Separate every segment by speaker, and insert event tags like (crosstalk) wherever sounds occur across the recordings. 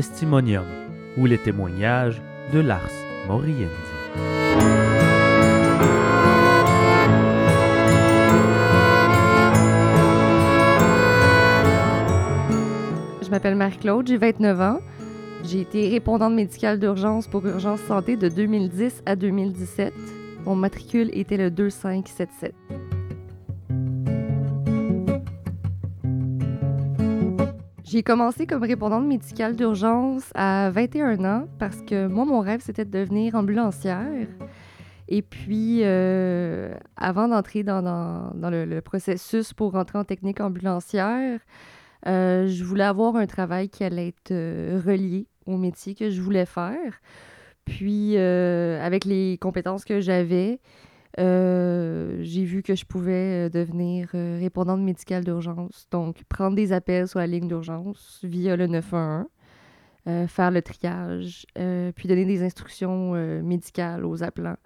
Speaker 1: Testimonium ou les témoignages de Lars Moriendi.
Speaker 2: Je m'appelle Marie-Claude, j'ai 29 ans. J'ai été répondante médicale d'urgence pour Urgence Santé de 2010 à 2017. Mon matricule était le 2577. J'ai commencé comme répondante médicale d'urgence à 21 ans parce que moi, mon rêve, c'était de devenir ambulancière. Et puis, euh, avant d'entrer dans, le, processus pour rentrer en technique ambulancière, euh, je voulais avoir un travail qui allait être euh, relié au métier que je voulais faire. Puis, avec les compétences que j'avais, euh, j'ai vu que je pouvais euh, devenir euh, répondante médicale d'urgence. Donc, prendre des appels sur la ligne d'urgence via le 911, faire le triage, puis donner des instructions médicales aux appelants.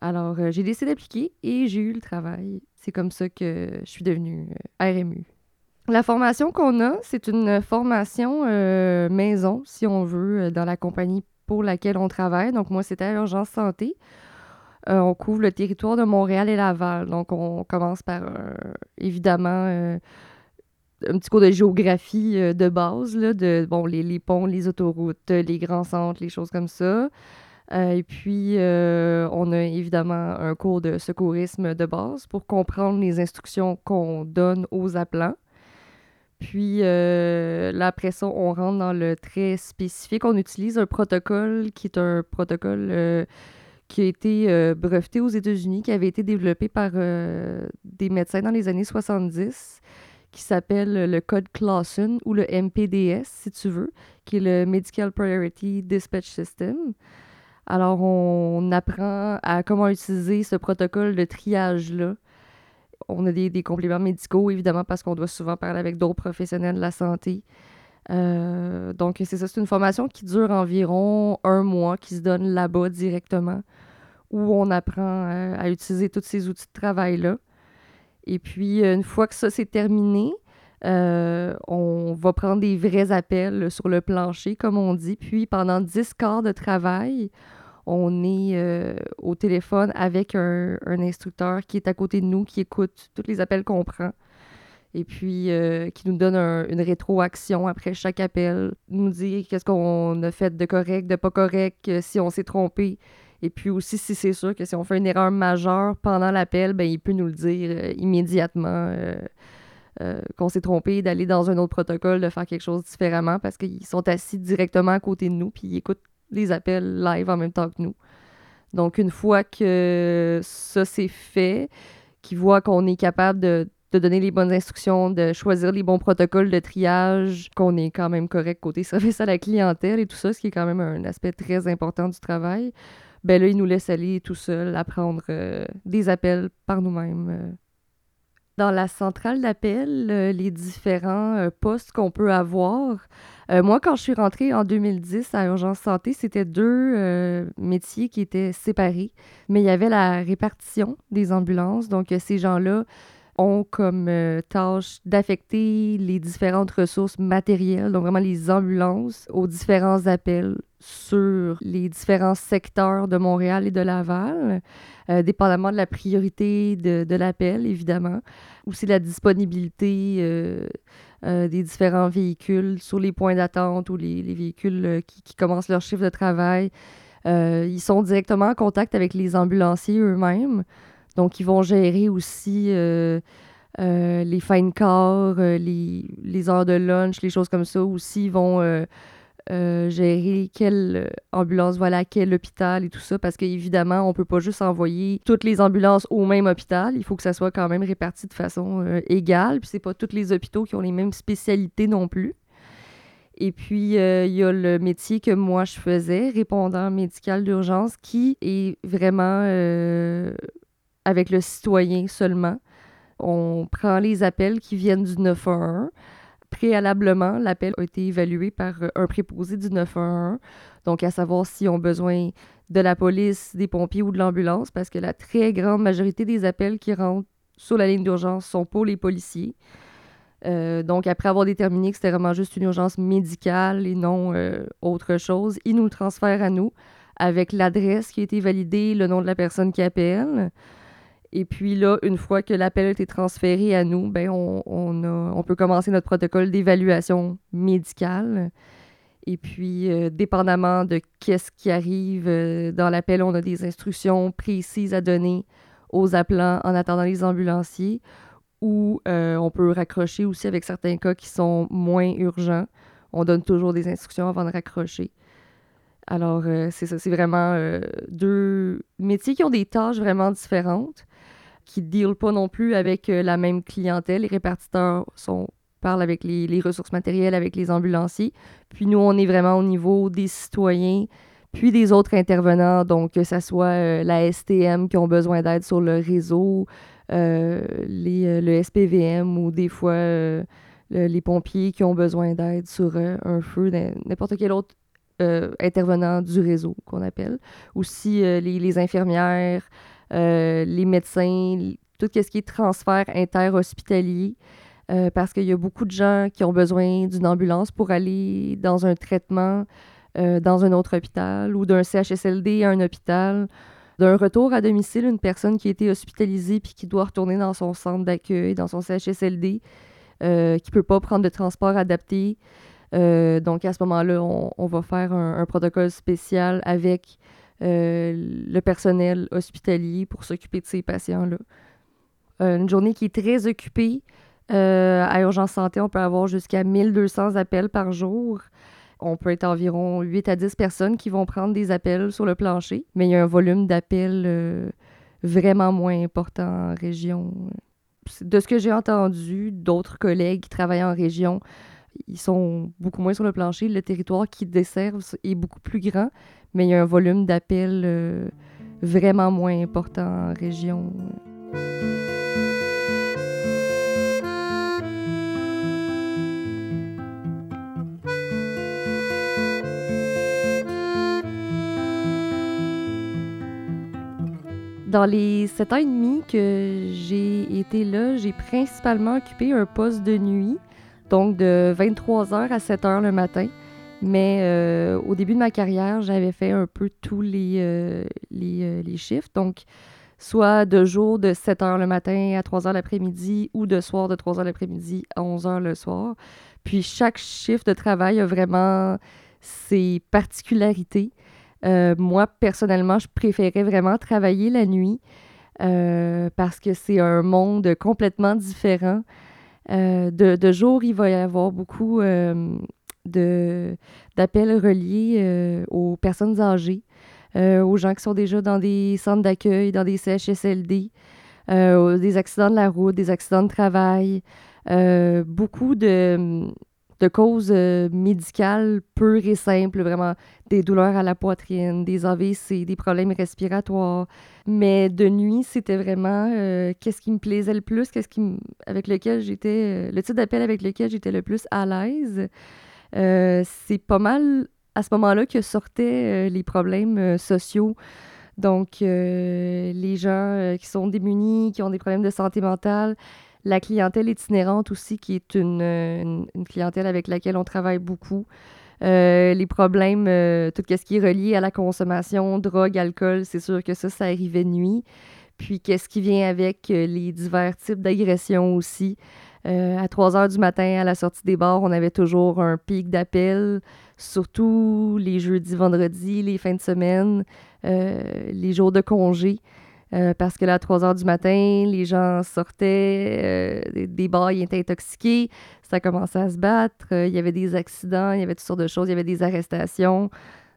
Speaker 2: Alors, j'ai décidé d'appliquer et j'ai eu le travail. C'est comme ça que je suis devenue RMU. La formation qu'on a, c'est une formation maison, si on veut, dans la compagnie pour laquelle on travaille. Donc, moi, c'était Urgence Santé. Euh, on couvre le territoire de Montréal et Laval. Donc, on commence par, euh, évidemment, euh, un petit cours de géographie de base, là, de bon, les, ponts, les autoroutes, les grands centres, les choses comme ça. et puis, on a évidemment un cours de secourisme de base pour comprendre les instructions qu'on donne aux appelants. Puis là, après ça, on rentre dans le très spécifique. On utilise un protocole qui est un protocole qui a été euh, breveté aux États-Unis, qui avait été développé par euh, des médecins dans les années 70, qui s'appelle le code Clausen ou le MPDS, si tu veux, qui est le Medical Priority Dispatch System. Alors, on apprend à comment utiliser ce protocole de triage-là. On a des, des, compléments médicaux, évidemment, parce qu'on doit souvent parler avec d'autres professionnels de la santé. Euh, donc, c'est ça, c'est une formation qui dure environ un mois, qui se donne là-bas directement, où on apprend euh, à, utiliser tous ces outils de travail-là. Et puis, une fois que ça c'est terminé, euh, on va prendre des vrais appels sur le plancher, comme on dit. Puis, pendant 10 quarts de travail, on est au téléphone avec un, un, instructeur qui est à côté de nous, qui écoute tous les appels qu'on prend et puis euh, qui nous donne une rétroaction après chaque appel, nous dire qu'est-ce qu'on a fait de correct, de pas correct, euh, si on s'est trompé. Et puis aussi, si c'est sûr que si on fait une erreur majeure pendant l'appel, ben, il peut nous le dire euh, immédiatement qu'on s'est trompé, d'aller dans un autre protocole, de faire quelque chose différemment parce qu'ils sont assis directement à côté de nous puis ils écoutent les appels live en même temps que nous. Donc, une fois que ça c'est fait, qu'ils voient qu'on est capable de de donner les bonnes instructions, de choisir les bons protocoles de triage, qu'on est quand même correct côté (laughs) service à la clientèle et tout ça, ce qui est quand même un aspect très important du travail. Ben là, ils nous laissent aller tout seul apprendre euh, des appels par nous-mêmes. Euh. Dans la centrale d'appel, euh, les différents postes qu'on peut avoir. moi, quand je suis rentrée en 2010 à Urgence Santé, c'était deux métiers qui étaient séparés, mais il y avait la répartition des ambulances. Donc, ces gens-là ont comme euh, tâche d'affecter les différentes ressources matérielles, donc vraiment les ambulances, aux différents appels sur les différents secteurs de Montréal et de Laval, euh, dépendamment de la priorité de, l'appel, évidemment. Aussi la disponibilité euh, des différents véhicules sur les points d'attente ou les, véhicules qui, commencent leur chiffre de travail. ils sont directement en contact avec les ambulanciers eux-mêmes. Donc, ils vont gérer aussi euh, euh, les fine cars, euh, les, heures de lunch, les choses comme ça. Aussi, ils vont gérer quelle ambulance va à quel hôpital et tout ça. Parce qu'évidemment, on ne peut pas juste envoyer toutes les ambulances au même hôpital. Il faut que ça soit quand même réparti de façon égale. Puis, c'est pas tous les hôpitaux qui ont les mêmes spécialités non plus. Et puis, il y a le métier que moi, je faisais, répondant médical d'urgence, qui est vraiment avec le citoyen seulement. On prend les appels qui viennent du 911. Préalablement, l'appel a été évalué par un préposé du 911, donc à savoir s'ils ont besoin de la police, des pompiers ou de l'ambulance, parce que la très grande majorité des appels qui rentrent sur la ligne d'urgence sont pour les policiers. Euh, donc, après avoir déterminé que c'était vraiment juste une urgence médicale et non euh, autre chose, ils nous le transfèrent à nous avec l'adresse qui a été validée, le nom de la personne qui appelle. Et puis là, une fois que l'appel a été transféré à nous, ben on, on, peut commencer notre protocole d'évaluation médicale. Et puis, euh, dépendamment de qu'est-ce qui arrive dans l'appel, on a des instructions précises à donner aux appelants en attendant les ambulanciers ou euh, on peut raccrocher aussi avec certains cas qui sont moins urgents. On donne toujours des instructions avant de raccrocher. Alors, euh, c'est ça, c'est vraiment euh, deux métiers qui ont des tâches vraiment différentes, qui ne dealent pas non plus avec la même clientèle. Les répartiteurs sont, parlent avec les, ressources matérielles, avec les ambulanciers. Puis nous, on est vraiment au niveau des citoyens, puis des autres intervenants, donc que ce soit la STM qui ont besoin d'aide sur le réseau, euh, les, euh, le SPVM ou des fois euh, les pompiers qui ont besoin d'aide sur un feu, n'importe quel autre intervenant du réseau qu'on appelle. Aussi les, les, infirmières, les médecins, tout ce qui est transfert interhospitalier. Euh, parce qu'il y a beaucoup de gens qui ont besoin d'une ambulance pour aller dans un traitement dans un autre hôpital ou d'un CHSLD à un hôpital d'un retour à domicile, une personne qui a été hospitalisée puis qui doit retourner dans son centre d'accueil, dans son CHSLD, euh, qui ne peut pas prendre de transport adapté. Euh, donc, à ce moment-là, on, va faire un, protocole spécial avec euh, le personnel hospitalier pour s'occuper de ces patients-là. une journée qui est très occupée. à Urgence Santé, on peut avoir jusqu'à 1200 appels par jour. On peut être environ 8 à 10 personnes qui vont prendre des appels sur le plancher, mais il y a un volume d'appels euh, vraiment moins important en région. De ce que j'ai entendu, d'autres collègues qui travaillent en région, ils sont beaucoup moins sur le plancher. Le territoire qui desservent est beaucoup plus grand, mais il y a un volume d'appels euh, vraiment moins important en région. Dans les sept ans et demi que j'ai été là, j'ai principalement occupé un poste de nuit, donc de 23h à 7h le matin. Mais euh, au début de ma carrière, j'avais fait un peu tous les, euh, euh. Donc, soit de jour de 7h le matin à 3h l'après-midi ou de soir de 3h l'après-midi à 11h le soir. Puis chaque chiffre de travail a vraiment ses particularités. Euh, moi, personnellement, je préférais vraiment travailler la nuit parce que c'est un monde complètement différent. Euh, de, jour, il va y avoir beaucoup d'appels reliés aux personnes âgées, aux gens qui sont déjà dans des centres d'accueil, dans des CHSLD, des accidents de la route, des accidents de travail, beaucoup de, de causes euh, médicales pures et simples, vraiment des douleurs à la poitrine, des AVC, des problèmes respiratoires. Mais de nuit, c'était vraiment euh, qu'est-ce qui me plaisait le plus, qu'est-ce qui avec lequel j'étais, euh, le type d'appel avec lequel j'étais le plus à l'aise. c'est pas mal à ce moment-là que sortaient les problèmes sociaux. Donc, les gens qui sont démunis, qui ont des problèmes de santé mentale, la clientèle itinérante aussi, qui est une, clientèle avec laquelle on travaille beaucoup. Euh, les problèmes, euh, tout ce qui est relié à la consommation, drogue, alcool, c'est sûr que ça, ça arrivait nuit. Puis qu'est-ce qui vient avec euh, les divers types d'agressions aussi? à 3 heures du matin, à la sortie des bars, on avait toujours un pic d'appels, surtout les jeudis, vendredis, les fins de semaine, les jours de congé. Euh, parce que là, à 3 heures du matin, les gens sortaient, euh, des ils étaient intoxiqués, ça commençait à se battre, euh, il y avait des accidents, il y avait toutes sortes de choses, il y avait des arrestations.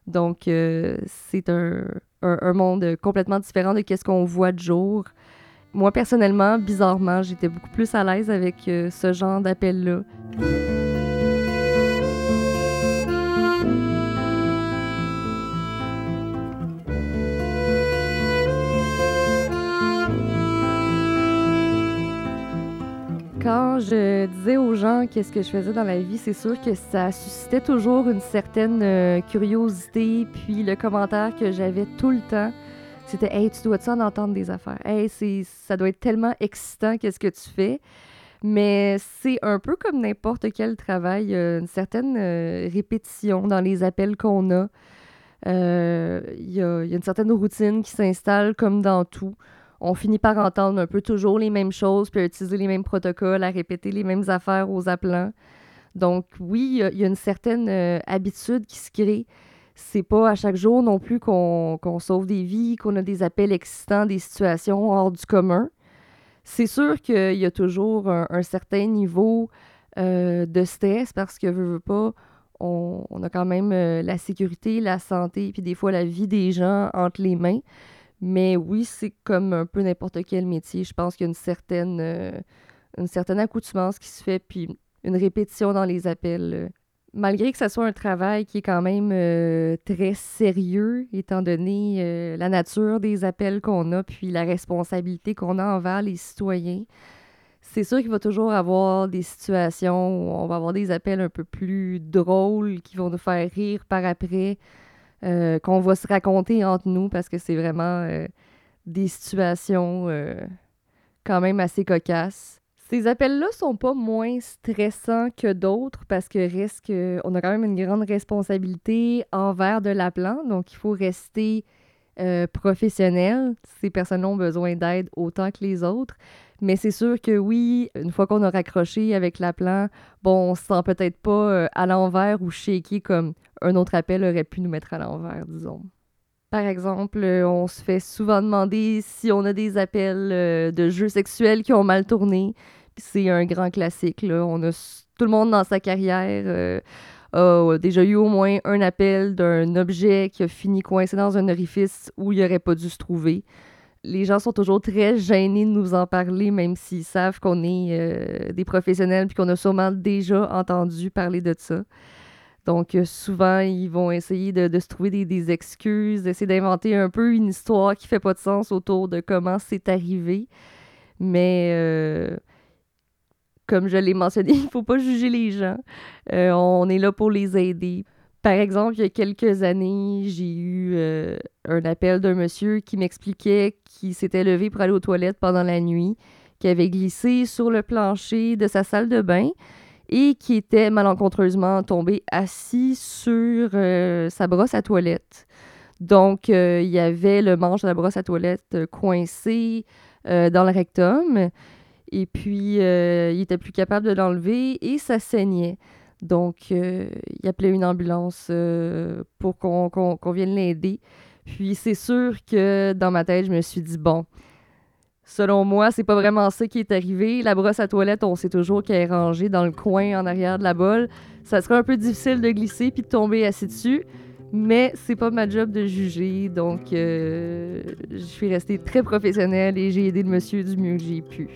Speaker 2: Donc, c'est un, un, monde complètement différent de ce qu'on voit de jour. Moi, personnellement, bizarrement, j'étais beaucoup plus à l'aise avec ce genre d'appel-là. Quand je disais aux gens qu'est-ce que je faisais dans la vie, c'est sûr que ça suscitait toujours une certaine euh, curiosité. Puis le commentaire que j'avais tout le temps, c'était Hey, tu dois-tu en entendre des affaires? Hey, ça doit être tellement excitant, qu'est-ce que tu fais? Mais c'est un peu comme n'importe quel travail, a une certaine euh, répétition dans les appels qu'on a. Euh, il y, a, une certaine routine qui s'installe comme dans tout. On finit par entendre un peu toujours les mêmes choses, puis à utiliser les mêmes protocoles, à répéter les mêmes affaires aux appelants. Donc oui, il y, a une certaine euh, habitude qui se crée. C'est pas à chaque jour non plus qu'on sauve des vies, qu'on a des appels existants, des situations hors du commun. C'est sûr qu'il y a toujours un, certain niveau euh, de stress parce que, veut, veut pas, on, a quand même euh, la sécurité, la santé, puis des fois la vie des gens entre les mains. Mais oui, c'est comme un peu n'importe quel métier. Je pense qu'il y a une certaine, euh, une certaine accoutumance qui se fait, puis une répétition dans les appels malgré que ce soit un travail qui est quand même euh, très sérieux, étant donné euh, la nature des appels qu'on a, puis la responsabilité qu'on a envers les citoyens, c'est sûr qu'il va toujours avoir des situations où on va avoir des appels un peu plus drôles qui vont nous faire rire par après, euh, qu'on va se raconter entre nous parce que c'est vraiment des situations quand même assez cocasses. Ces appels-là sont pas moins stressants que d'autres parce que reste que on a quand même une grande responsabilité envers de l'appelant, donc il faut rester euh, professionnel. Ces personnes ont besoin d'aide autant que les autres. Mais c'est sûr que oui, une fois qu'on a raccroché avec l'appelant, bon, on se sent peut-être pas euh, à l'envers ou shaky comme un autre appel aurait pu nous mettre à l'envers, disons. Par exemple, euh, on se fait souvent demander si on a des appels de jeux sexuels qui ont mal tourné c'est un grand classique. Là. On a tout le monde dans sa carrière a déjà eu au moins un appel d'un objet qui a fini coincé dans un orifice où il n'aurait pas dû se trouver. Les gens sont toujours très gênés de nous en parler, même s'ils savent qu'on est euh, des professionnels puis qu'on a sûrement déjà entendu parler de ça. Donc, euh, souvent, ils vont essayer de, se trouver des, excuses, d'essayer d'inventer un peu une histoire qui fait pas de sens autour de comment c'est arrivé. Mais comme je l'ai mentionné, il ne faut pas juger les gens. Euh, on est là pour les aider. Par exemple, il y a quelques années, j'ai eu euh, un appel d'un monsieur qui m'expliquait qu'il s'était levé pour aller aux toilettes pendant la nuit, qui avait glissé sur le plancher de sa salle de bain et qui était malencontreusement tombé assis sur euh, sa brosse à toilette. Donc, il y avait le manche de la brosse à toilette coincé dans le rectum. Et puis, euh, il était plus capable de l'enlever et ça saignait. Donc, euh, il appelait une ambulance euh, pour qu'on vienne l'aider. Puis, c'est sûr que dans ma tête, je me suis dit, bon, selon moi, c'est pas vraiment ça qui est arrivé. La brosse à toilette, on sait toujours qu'elle est rangée dans le coin en arrière de la bolle. Ça serait un peu difficile de glisser puis de tomber assis dessus. Mais c'est pas ma job de juger, donc euh, je suis restée très professionnelle et j'ai aidé le monsieur du mieux que j'ai pu.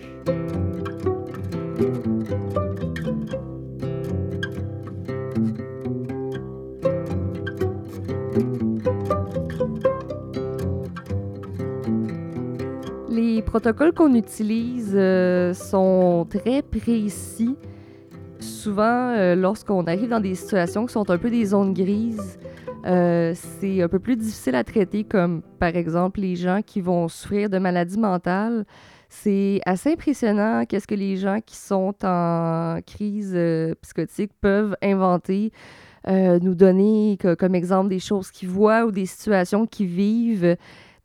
Speaker 2: Les protocoles qu'on utilise euh, sont très précis. Souvent, euh, lorsqu'on arrive dans des situations qui sont un peu des zones grises, euh, c'est un peu plus difficile à traiter, comme par exemple les gens qui vont souffrir de maladies mentales. C'est assez impressionnant qu'est-ce que les gens qui sont en crise euh, psychotique peuvent inventer, euh, nous donner comme exemple des choses qu'ils voient ou des situations qu'ils vivent,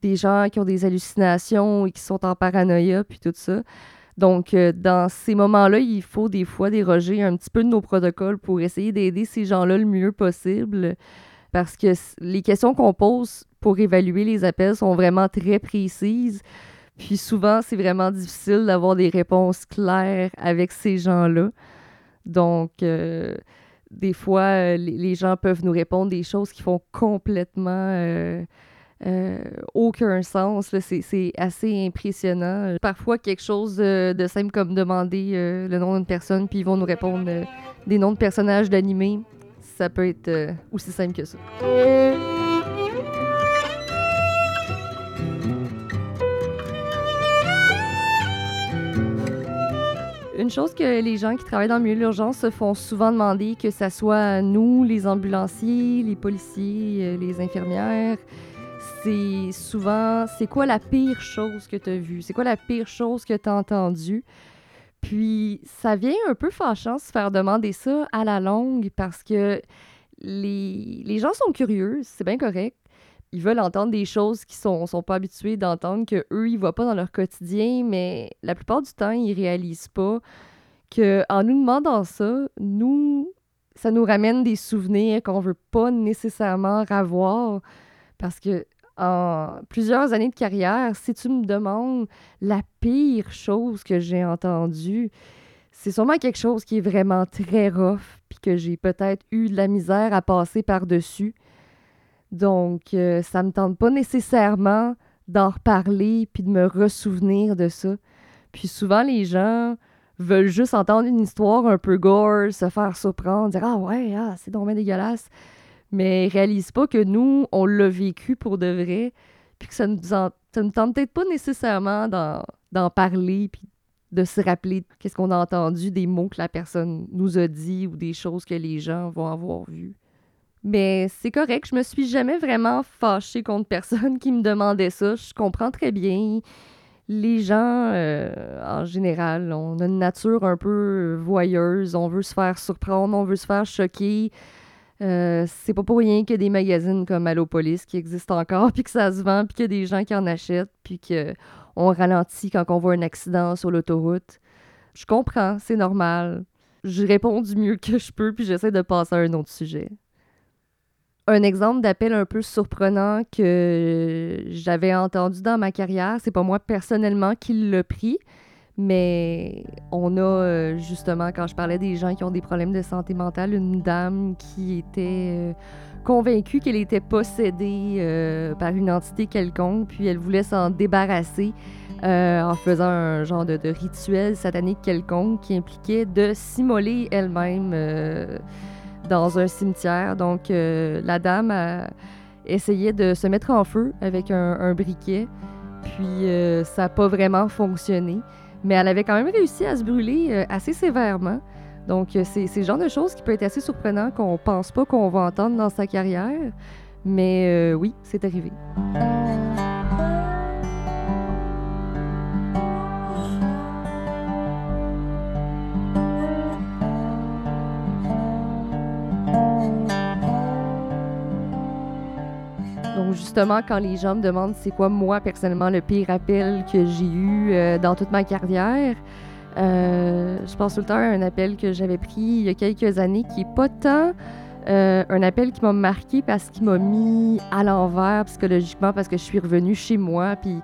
Speaker 2: des gens qui ont des hallucinations et qui sont en paranoïa, puis tout ça. Donc, dans ces moments-là, il faut des fois déroger un petit peu de nos protocoles pour essayer d'aider ces gens-là le mieux possible parce que les questions qu'on pose pour évaluer les appels sont vraiment très précises. Puis souvent, c'est vraiment difficile d'avoir des réponses claires avec ces gens-là. Donc, euh, des fois, euh, les, gens peuvent nous répondre des choses qui font complètement euh, aucun sens. C'est assez impressionnant. Parfois, quelque chose de, simple comme demander le nom d'une personne, puis ils vont nous répondre des noms de personnages d'animés ça peut être euh, aussi simple que ça. Une chose que les gens qui travaillent dans le milieu de l'urgence se font souvent demander, que ce soit nous, les ambulanciers, les policiers, euh, les infirmières, c'est souvent c'est quoi la pire chose que tu as vue? C'est quoi la pire chose que tu as entendue? Puis ça vient un peu fâchant se faire demander ça à la longue parce que les, les gens sont curieux, c'est bien correct. Ils veulent entendre des choses qu'ils sont, sont pas habitués d'entendre, qu'eux, ils ne voient pas dans leur quotidien, mais la plupart du temps, ils réalisent pas qu'en nous demandant ça, nous, ça nous ramène des souvenirs qu'on veut pas nécessairement revoir. Parce que en plusieurs années de carrière, si tu me demandes la pire chose que j'ai entendue, c'est sûrement quelque chose qui est vraiment très rough, puis que j'ai peut-être eu de la misère à passer par-dessus. Donc, euh, ça me tente pas nécessairement d'en reparler puis de me ressouvenir de ça. Puis souvent, les gens veulent juste entendre une histoire un peu gore, se faire surprendre, dire Ah ouais, ah, c'est dommage dégueulasse. Mais ils réalisent pas que nous, on l'a vécu pour de vrai, puis que ça ça nous tente peut-être pas nécessairement d'en parler, puis de se rappeler qu'est-ce qu'on a entendu, des mots que la personne nous a dit ou des choses que les gens vont avoir vues. Mais c'est correct, je me suis jamais vraiment fâchée contre personne qui me demandait ça. Je comprends très bien. Les gens, euh, en général, on a une nature un peu voyeuse. On veut se faire surprendre, on veut se faire choquer. Euh, c'est pas pour rien qu'il y a des magazines comme Allopolis qui existent encore, (laughs) puis que ça se vend, puis qu'il y a des gens qui en achètent, puis qu'on ralentit quand on voit un accident sur l'autoroute. Je comprends, c'est normal. Je réponds du mieux que je peux, puis j'essaie de passer à un autre sujet. Un exemple d'appel un peu surprenant que j'avais entendu dans ma carrière, c'est pas moi personnellement qui l'ai pris, mais on a euh, justement, quand je parlais des gens qui ont des problèmes de santé mentale, une dame qui était euh, convaincue qu'elle était possédée euh, par une entité quelconque, puis elle voulait s'en débarrasser en faisant un genre de, rituel satanique quelconque qui impliquait de s'immoler elle-même dans un cimetière. Donc, la dame a essayé de se mettre en feu avec un, briquet, puis ça n'a pas vraiment fonctionné. Mais elle avait quand même réussi à se brûler euh, assez sévèrement. Donc, c'est ce genre de choses qui peut être assez surprenant qu'on pense pas qu'on va entendre dans sa carrière. Mais oui, c'est arrivé. Justement, quand les gens me demandent c'est quoi, moi, personnellement, le pire appel que j'ai eu euh, dans toute ma carrière, euh, je pense tout le temps à un appel que j'avais pris il y a quelques années qui n'est pas tant euh, un appel qui m'a marqué parce qu'il m'a mis à l'envers psychologiquement parce que je suis revenue chez moi, puis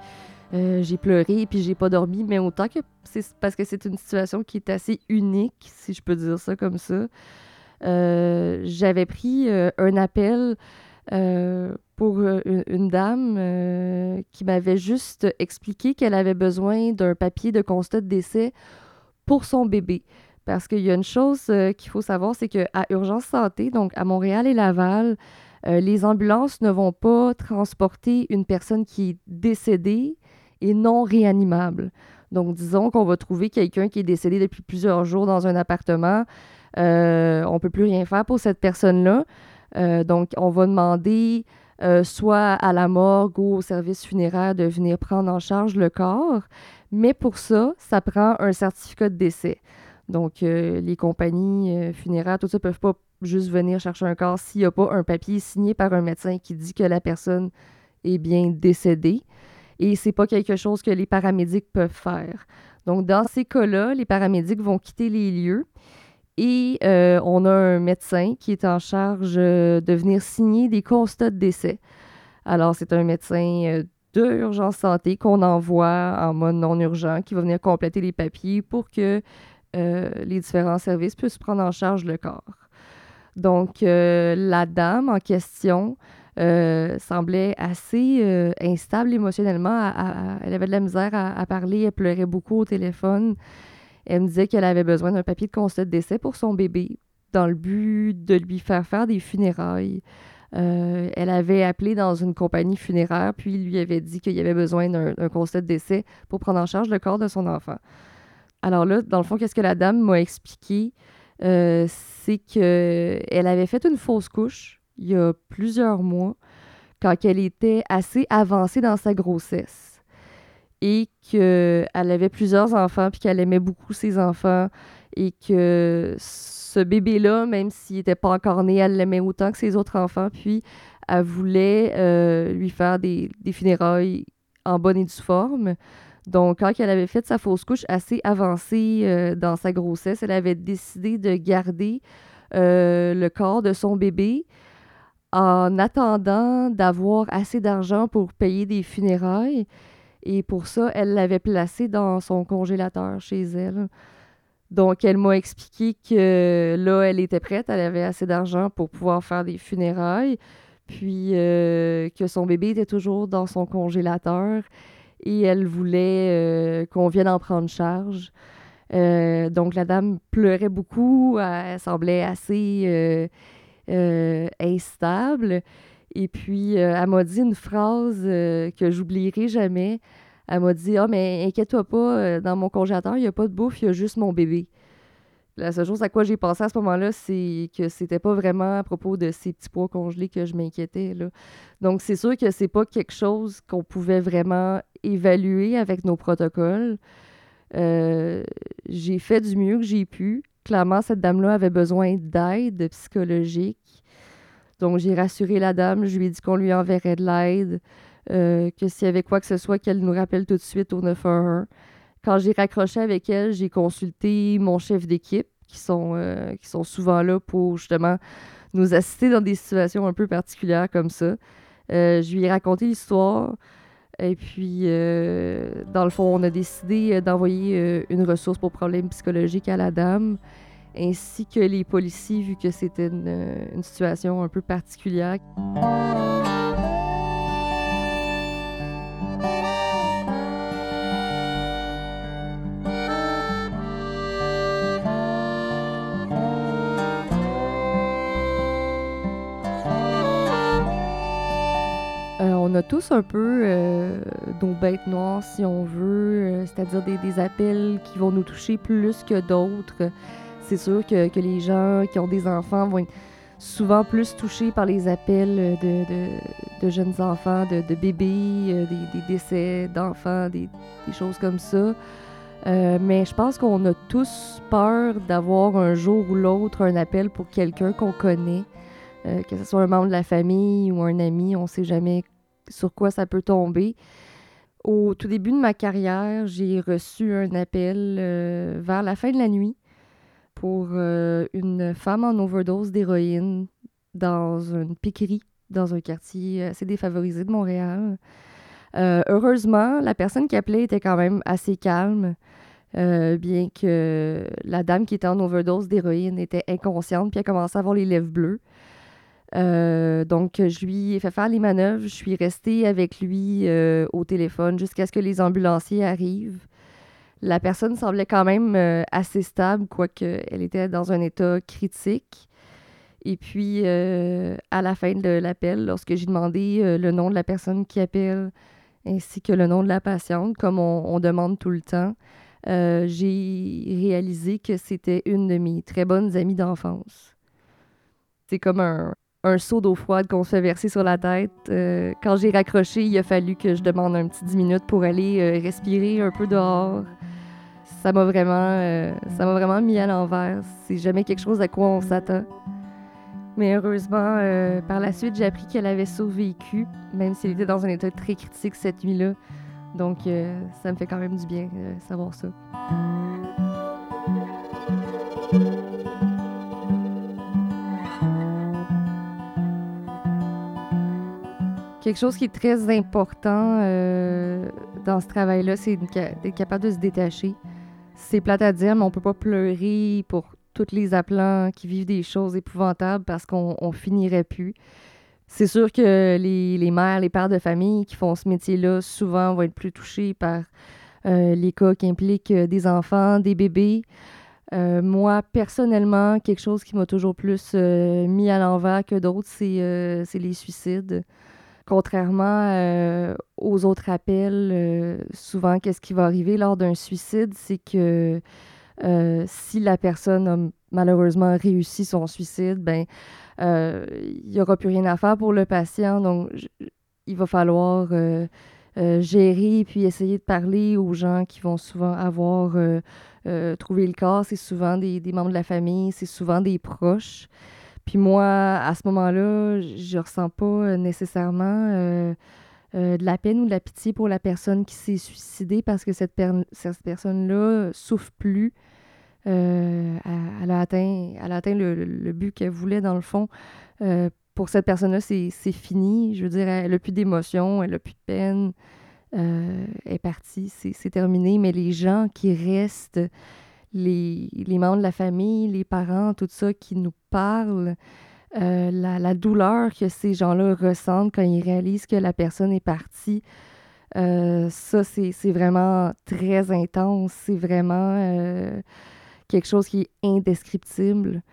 Speaker 2: j'ai pleuré, puis j'ai pas dormi, mais autant que c'est parce que c'est une situation qui est assez unique, si je peux dire ça comme ça. j'avais pris un appel pour euh, une, dame euh, qui m'avait juste expliqué qu'elle avait besoin d'un papier de constat de décès pour son bébé. Parce qu'il y a une chose euh, qu'il faut savoir, c'est qu'à Urgence Santé, donc à Montréal et Laval, les ambulances ne vont pas transporter une personne qui est décédée et non réanimable. Donc, disons qu'on va trouver quelqu'un qui est décédé depuis plusieurs jours dans un appartement. on ne peut plus rien faire pour cette personne-là. donc, on va demander euh, soit à la morgue ou au service funéraire de venir prendre en charge le corps. Mais pour ça, ça prend un certificat de décès. Donc, euh, les compagnies euh, funéraires, tout ça, peuvent pas juste venir chercher un corps s'il n'y a pas un papier signé par un médecin qui dit que la personne est bien décédée. Et c'est pas quelque chose que les paramédics peuvent faire. Donc, dans ces cas-là, les paramédics vont quitter les lieux et euh, on a un médecin qui est en charge euh, de venir signer des constats de décès. Alors, c'est un médecin euh, d'urgence santé qu'on envoie en mode non urgent, qui va venir compléter les papiers pour que les différents services puissent prendre en charge le corps. Donc, la dame en question semblait assez instable émotionnellement. elle avait de la misère à, parler, elle pleurait beaucoup au téléphone. Elle me disait qu'elle avait besoin d'un papier de constat de décès pour son bébé dans le but de lui faire faire des funérailles. Euh, elle avait appelé dans une compagnie funéraire, puis il lui avait dit qu'il y avait besoin d'un constat de décès pour prendre en charge le corps de son enfant. Alors là, dans le fond, qu'est-ce que la dame m'a expliqué? Euh, c'est qu'elle avait fait une fausse couche il y a plusieurs mois, quand elle était assez avancée dans sa grossesse. Et qu'elle avait plusieurs enfants puis qu'elle aimait beaucoup ses enfants et que ce bébé-là, même s'il n'était pas encore né, elle l'aimait autant que ses autres enfants. Puis elle voulait euh, lui faire des, funérailles en bonne et due forme. Donc, quand elle avait fait sa fausse couche assez avancée euh, dans sa grossesse, elle avait décidé de garder euh, le corps de son bébé en attendant d'avoir assez d'argent pour payer des funérailles. Et pour ça, elle l'avait placé dans son congélateur chez elle. Donc, elle m'a expliqué que là, elle était prête, elle avait assez d'argent pour pouvoir faire des funérailles, puis euh, que son bébé était toujours dans son congélateur et elle voulait euh, qu'on vienne en prendre charge. Euh, donc, la dame pleurait beaucoup, elle semblait assez instable. Et puis, elle m'a dit une phrase que j'oublierai jamais. Elle m'a dit Ah, mais inquiète-toi pas, euh, dans mon congélateur, il n'y a pas de bouffe, il y a juste mon bébé. La seule chose à quoi j'ai pensé à ce moment-là, c'est que c'était pas vraiment à propos de ces petits pois congelés que je m'inquiétais. Donc, c'est sûr que c'est pas quelque chose qu'on pouvait vraiment évaluer avec nos protocoles. Euh, j'ai fait du mieux que j'ai pu. Clairement, cette dame-là avait besoin d'aide psychologique. Donc, j'ai rassuré la dame, je lui ai dit qu'on lui enverrait de l'aide. Euh, que s'il y avait quoi que ce soit, qu'elle nous rappelle tout de suite au 911. Quand j'ai raccroché avec elle, j'ai consulté mon chef d'équipe, qui, sont euh, qui sont souvent là pour justement nous assister dans des situations un peu particulières comme ça. Euh, je lui ai raconté l'histoire. Et puis, dans le fond, on a décidé d'envoyer une ressource pour problèmes psychologiques à la dame, ainsi que les policiers, vu que c'était une, une situation un peu particulière. tous un peu euh, nos bêtes noires, si on veut, euh, c'est-à-dire des, appels qui vont nous toucher plus que d'autres. C'est sûr que, les gens qui ont des enfants vont être souvent plus touchés par les appels de, jeunes enfants, de, bébés, euh, des, décès d'enfants, des, choses comme ça. mais je pense qu'on a tous peur d'avoir un jour ou l'autre un appel pour quelqu'un qu'on connaît, que ce soit un membre de la famille ou un ami, on ne sait jamais sur quoi ça peut tomber. Au tout début de ma carrière, j'ai reçu un appel euh, vers la fin de la nuit pour euh, une femme en overdose d'héroïne dans une piquerie dans un quartier assez défavorisé de Montréal. Euh, heureusement, la personne qui appelait était quand même assez calme, bien que la dame qui était en overdose d'héroïne était inconsciente puis a commencé à avoir les lèvres bleues. Euh, donc, je lui ai fait faire les manœuvres. Je suis restée avec lui euh, au téléphone jusqu'à ce que les ambulanciers arrivent. La personne semblait quand même euh, assez stable, quoique elle était dans un état critique. Et puis, à la fin de l'appel, lorsque j'ai demandé le nom de la personne qui appelle ainsi que le nom de la patiente, comme on demande tout le temps, j'ai réalisé que c'était une de mes très bonnes amies d'enfance. C'est comme un, seau d'eau froide qu'on se fait verser sur la tête. Euh, quand j'ai raccroché, il a fallu que je demande un petit 10 minutes pour aller euh, respirer un peu dehors. Ça m'a vraiment, euh, vraiment mis à l'envers. C'est jamais quelque chose à quoi on s'attend. Mais heureusement, par la suite, j'ai appris qu'elle avait survécu, même si elle était dans un état très critique cette nuit-là. Donc, ça me fait quand même du bien de savoir ça. Quelque chose qui est très important euh, dans ce travail-là, c'est d'être capable de se détacher. C'est plate à dire, mais on peut pas pleurer pour tous les appelants qui vivent des choses épouvantables parce qu'on finirait plus. C'est sûr que les, mères, les pères de famille qui font ce métier-là, souvent vont être plus touchés par euh, les cas qui impliquent euh, des enfants, des bébés. moi, personnellement, quelque chose qui m'a toujours plus mis à l'envers que d'autres, c'est les suicides. Contrairement euh, aux autres appels, euh, souvent, qu'est-ce qui va arriver lors d'un suicide, c'est que euh, si la personne a malheureusement réussi son suicide, ben il n'y aura plus rien à faire pour le patient. Donc, il va falloir gérer puis essayer de parler aux gens qui vont souvent avoir trouvé le corps. C'est souvent des, des, membres de la famille, c'est souvent des proches. Puis moi, à ce moment-là, je ressens pas nécessairement de la peine ou de la pitié pour la personne qui s'est suicidée parce que cette, cette personne-là souffre plus. Euh, elle, a atteint, elle a atteint le, but qu'elle voulait dans le fond. Euh, pour cette personne-là, c'est fini. Je veux dire, elle n'a plus d'émotion, elle n'a plus de peine. Euh, elle est partie, c'est terminé. Mais les gens qui restent, les, les, membres de la famille, les parents, tout ça qui nous parlent, la, la, douleur que ces gens-là ressentent quand ils réalisent que la personne est partie, ça, c'est vraiment très intense. C'est vraiment quelque chose qui est indescriptible.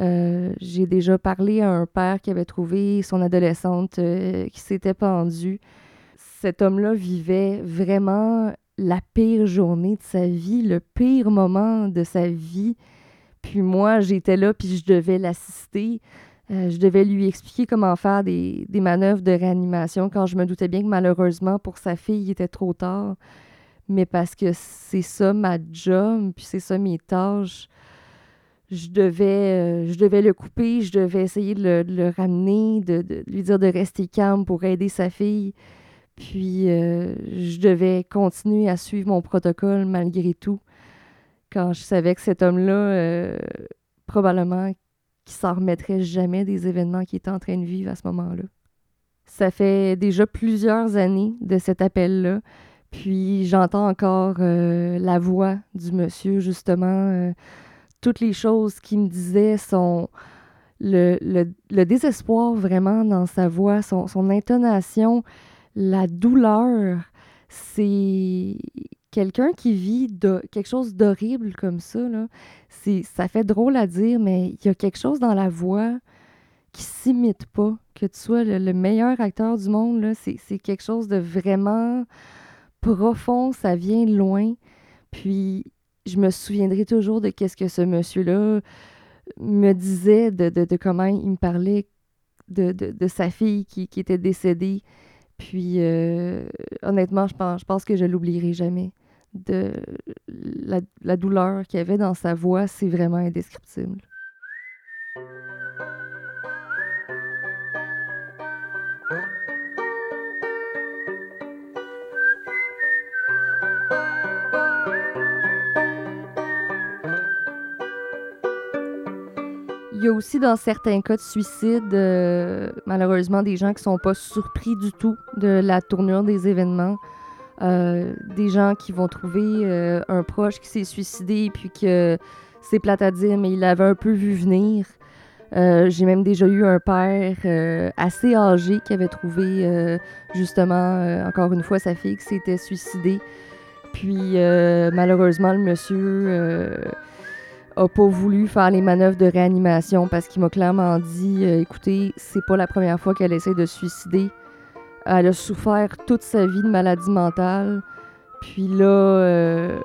Speaker 2: Euh, j'ai déjà parlé à un père qui avait trouvé son adolescente euh, qui s'était pendue. Cet homme-là vivait vraiment la pire journée de sa vie, le pire moment de sa vie. Puis moi, j'étais là, puis je devais l'assister. Euh, je devais lui expliquer comment faire des, des, manœuvres de réanimation quand je me doutais bien que malheureusement pour sa fille, il était trop tard mais parce que c'est ça ma job, puis c'est ça mes tâches. Je devais, euh, je devais le couper, je devais essayer de le, ramener, de, lui dire de rester calme pour aider sa fille. Puis euh, je devais continuer à suivre mon protocole malgré tout. Quand je savais que cet homme-là, euh, probablement qu'il s'en remettrait jamais des événements qu'il était en train de vivre à ce moment-là. Ça fait déjà plusieurs années de cet appel-là. Puis j'entends encore euh, la voix du monsieur, justement. Toutes les choses qu'il me disait sont le, le, désespoir vraiment dans sa voix, son, son intonation, la douleur. C'est quelqu'un qui vit de, quelque chose d'horrible comme ça. Ça fait drôle à dire, mais il y a quelque chose dans la voix qui s'imite pas. Que tu sois le, le meilleur acteur du monde, c'est quelque chose de vraiment profond, ça vient loin. Puis je me souviendrai toujours de qu'est-ce que ce monsieur-là me disait, de, comment il me parlait de, sa fille qui, était décédée. Puis euh, honnêtement, je pense, je pense que je l'oublierai jamais. De la, la douleur qu'il y avait dans sa voix, c'est vraiment indescriptible. Y a aussi dans certains cas de suicide, euh, malheureusement, des gens qui sont pas surpris du tout de la tournure des événements. Euh, des gens qui vont trouver euh, un proche qui s'est suicidé puis que c'est plate à dire, mais il l'avait un peu vu venir. J'ai même déjà eu un père assez âgé qui avait trouvé justement, encore une fois, sa fille qui s'était suicidée. Puis malheureusement, le monsieur a pas voulu faire les manœuvres de réanimation parce qu'il m'a clairement dit euh, écoutez, c'est pas la première fois qu'elle essaie de se suicider. Elle a souffert toute sa vie de maladie mentale. Puis là, euh,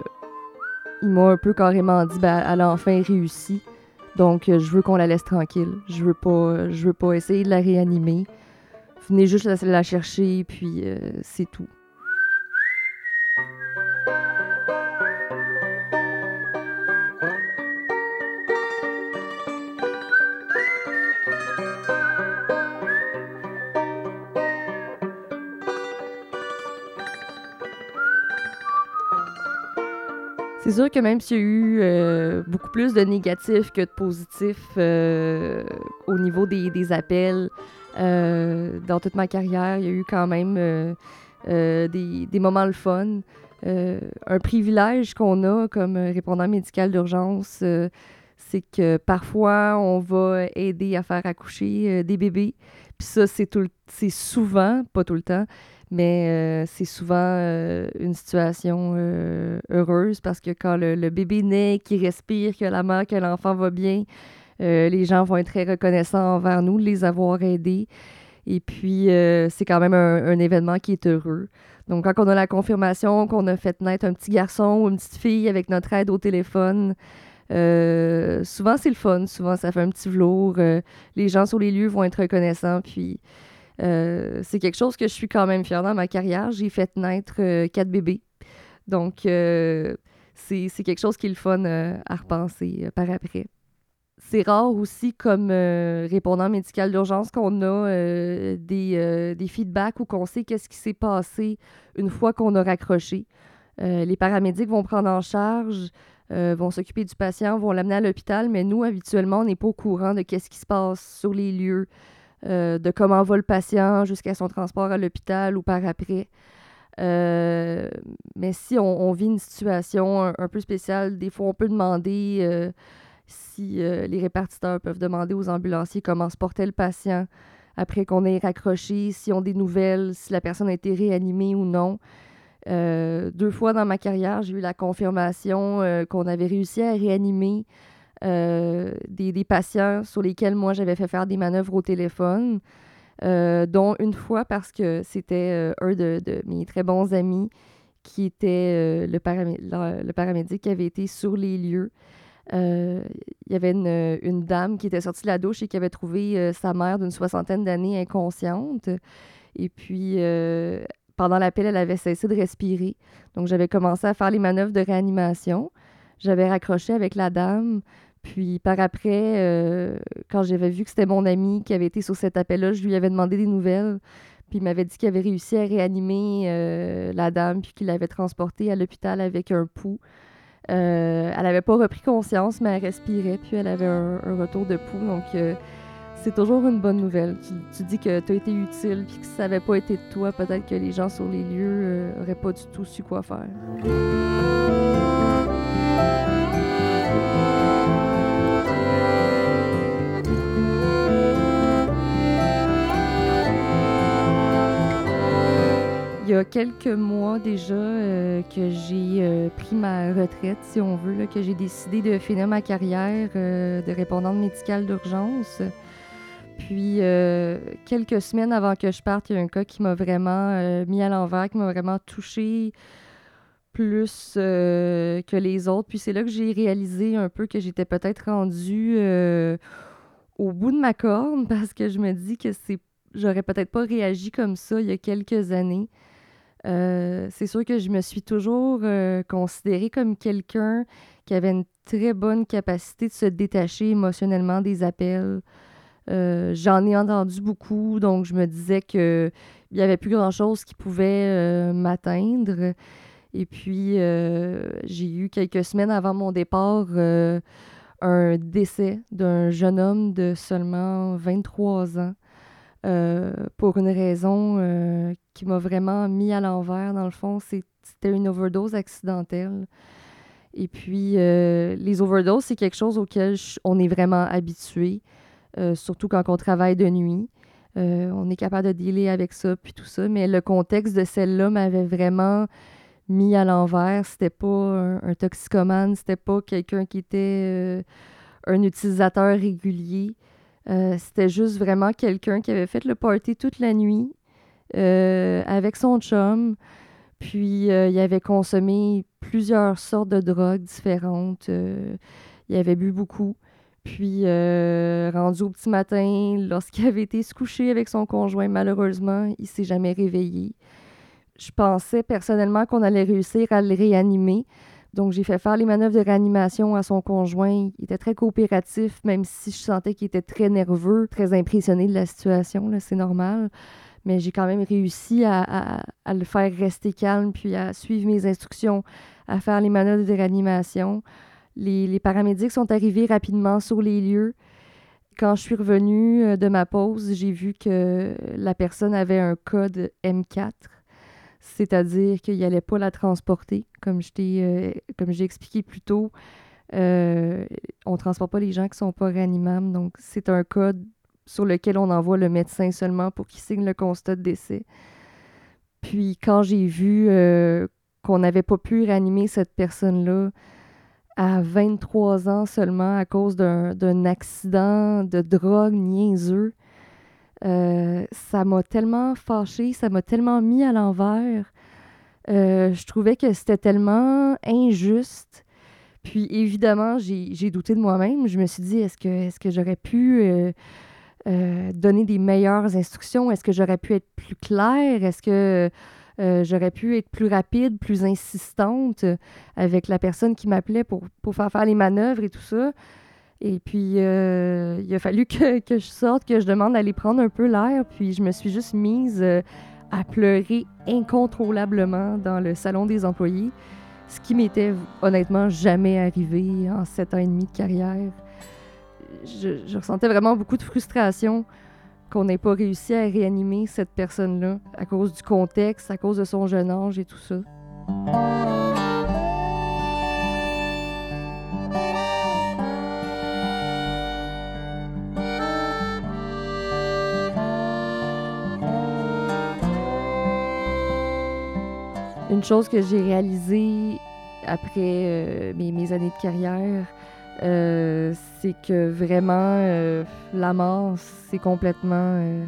Speaker 2: il m'a un peu carrément dit ben, elle a enfin réussi. Donc, euh, je veux qu'on la laisse tranquille. Je veux pas, je veux pas essayer de la réanimer. Venez juste la, la chercher, puis c'est tout. C'est sûr que même s'il y a eu euh, beaucoup plus de négatifs que de positifs euh, au niveau des, appels, euh, dans toute ma carrière, il y a eu quand même des, moments le fun. un privilège qu'on a comme répondant médical d'urgence, c'est que parfois on va aider à faire accoucher des bébés. Puis ça, c'est souvent, pas tout le temps, mais euh, c'est souvent euh, une situation euh, heureuse parce que quand le, bébé naît, qu'il respire, que la mère, que l'enfant va bien, les gens vont être très reconnaissants envers nous de les avoir aidés. Et puis, c'est quand même un, événement qui est heureux. Donc, quand on a la confirmation qu'on a fait naître un petit garçon ou une petite fille avec notre aide au téléphone, souvent c'est le fun, souvent ça fait un petit velours. les gens sur les lieux vont être reconnaissants. Puis, c'est quelque chose que je suis quand même fière dans ma carrière. J'ai fait naître quatre bébés. Donc, c'est quelque chose qui est le fun à repenser par après. C'est rare aussi comme répondant médical d'urgence qu'on a des, des, feedbacks ou qu'on sait qu'est-ce qui s'est passé une fois qu'on a raccroché. les paramédics vont prendre en charge euh, vont s'occuper du patient, vont l'amener à l'hôpital, mais nous, habituellement, on n'est pas au courant de qu'est-ce qui se passe sur les lieux, euh, de comment va le patient jusqu'à son transport à l'hôpital ou par après. Euh, mais si on, vit une situation un, peu spéciale, des fois, on peut demander si les répartiteurs peuvent demander aux ambulanciers comment se portait le patient après qu'on ait raccroché, s'ils ont des nouvelles, si la personne a été réanimée ou non. Euh, deux fois dans ma carrière, j'ai eu la confirmation euh, qu'on avait réussi à réanimer euh, des, patients sur lesquels moi j'avais fait faire des manœuvres au téléphone, dont une fois parce que c'était un de, mes très bons amis qui était le, le, paramédic qui avait été sur les lieux. il y avait une, une, dame qui était sortie de la douche et qui avait trouvé sa mère d'une soixantaine d'années inconsciente. Et puis, pendant l'appel, elle avait cessé de respirer. Donc, j'avais commencé à faire les manœuvres de réanimation. J'avais raccroché avec la dame. Puis, par après, euh, quand j'avais vu que c'était mon ami qui avait été sur cet appel-là, je lui avais demandé des nouvelles. Puis, il m'avait dit qu'il avait réussi à réanimer euh, la dame, puis qu'il l'avait transportée à l'hôpital avec un pouls. Euh, elle n'avait pas repris conscience, mais elle respirait, puis elle avait un, retour de pouls. Donc, c'est toujours une bonne nouvelle. Tu, dis que tu as été utile, puis que ça n'avait pas été de toi, peut-être que les gens sur les lieux n'auraient pas du tout su quoi faire. Y a quelques mois déjà euh, que j'ai euh, pris ma retraite, si on veut, que j'ai décidé de finir ma carrière de répondante médicale d'urgence. Puis, euh, quelques semaines avant que je parte, il y a un cas qui m'a vraiment euh, mis à l'envers, qui m'a vraiment touché plus euh, que les autres. Puis, c'est là que j'ai réalisé un peu que j'étais peut-être rendue au bout de ma corne (laughs) parce que je me dis que c'est j'aurais peut-être pas réagi comme ça il y a quelques années. C'est sûr que je me suis toujours considérée comme quelqu'un qui avait une très bonne capacité de se détacher émotionnellement des appels. Euh, j'en ai entendu beaucoup, donc je me disais qu'il n'y avait plus grand-chose qui pouvait euh, m'atteindre. Et puis, euh, j'ai eu quelques semaines avant mon départ un décès d'un jeune homme de seulement 23 ans pour une raison qui m'a vraiment mis à l'envers. Dans le fond, c'était une overdose accidentelle. Et puis, les overdoses, c'est quelque chose auquel on est vraiment habitué. Euh, surtout quand on travaille de nuit. Euh, on est capable de dealer avec ça, puis tout ça. Mais le contexte de celle-là m'avait vraiment mis à l'envers. C'était pas un, toxicomane, c'était pas quelqu'un qui était euh, un utilisateur régulier. C'était juste vraiment quelqu'un qui avait fait le party toute la nuit avec son chum. Puis il avait consommé plusieurs sortes de drogues différentes. il avait bu beaucoup. Puis, euh, rendu au petit matin, lorsqu'il (laughs) avait été se coucher avec son conjoint, malheureusement, il s'est jamais réveillé. Je pensais personnellement qu'on allait réussir à le réanimer. Donc, j'ai fait faire les manœuvres de réanimation à son conjoint. Il était très coopératif, même si je sentais qu'il était très nerveux, très impressionné de la situation. C'est normal. Mais j'ai quand même réussi à, le faire rester calme, puis à suivre mes instructions, à faire les manœuvres de réanimation. Les, paramédics sont arrivés rapidement sur les lieux. Quand je suis revenue euh, de ma pause, j'ai vu que la personne avait un code M4, c'est-à-dire qu'il n'allait pas la transporter. Comme euh, comme j'ai expliqué plus tôt, euh, on ne transporte pas les gens qui ne sont pas réanimables. Donc, c'est un code sur lequel on envoie le médecin seulement pour qu'il signe le constat de décès. Puis, quand j'ai vu qu'on n'avait pas pu réanimer cette personne-là, à 23 ans seulement à cause d'un accident de drogue niaiseux. Euh, ça m'a tellement fâchée, ça m'a tellement mis à l'envers. Euh, je trouvais que c'était tellement injuste. Puis évidemment, j'ai douté de moi-même. Je me suis dit, est-ce que, est que j'aurais pu euh, donner des meilleures instructions? Est-ce que j'aurais pu être plus claire? Est-ce que j'aurais pu être plus rapide, plus insistante avec la personne qui m'appelait pour, pour faire faire les manœuvres et tout ça? Et puis, euh, il a fallu que, que, je sorte, que je demande d'aller prendre un peu l'air. Puis, je me suis juste mise à pleurer incontrôlablement dans le salon des employés, ce qui m'était honnêtement jamais arrivé en sept ans et demi de carrière je, ressentais vraiment beaucoup de frustration qu'on n'ait pas réussi à réanimer cette personne-là à cause du contexte, à cause de son jeune âge et tout ça. Une chose que j'ai réalisée après euh, mes, années de carrière, euh, c'est que vraiment, euh, la mort, c'est complètement, euh,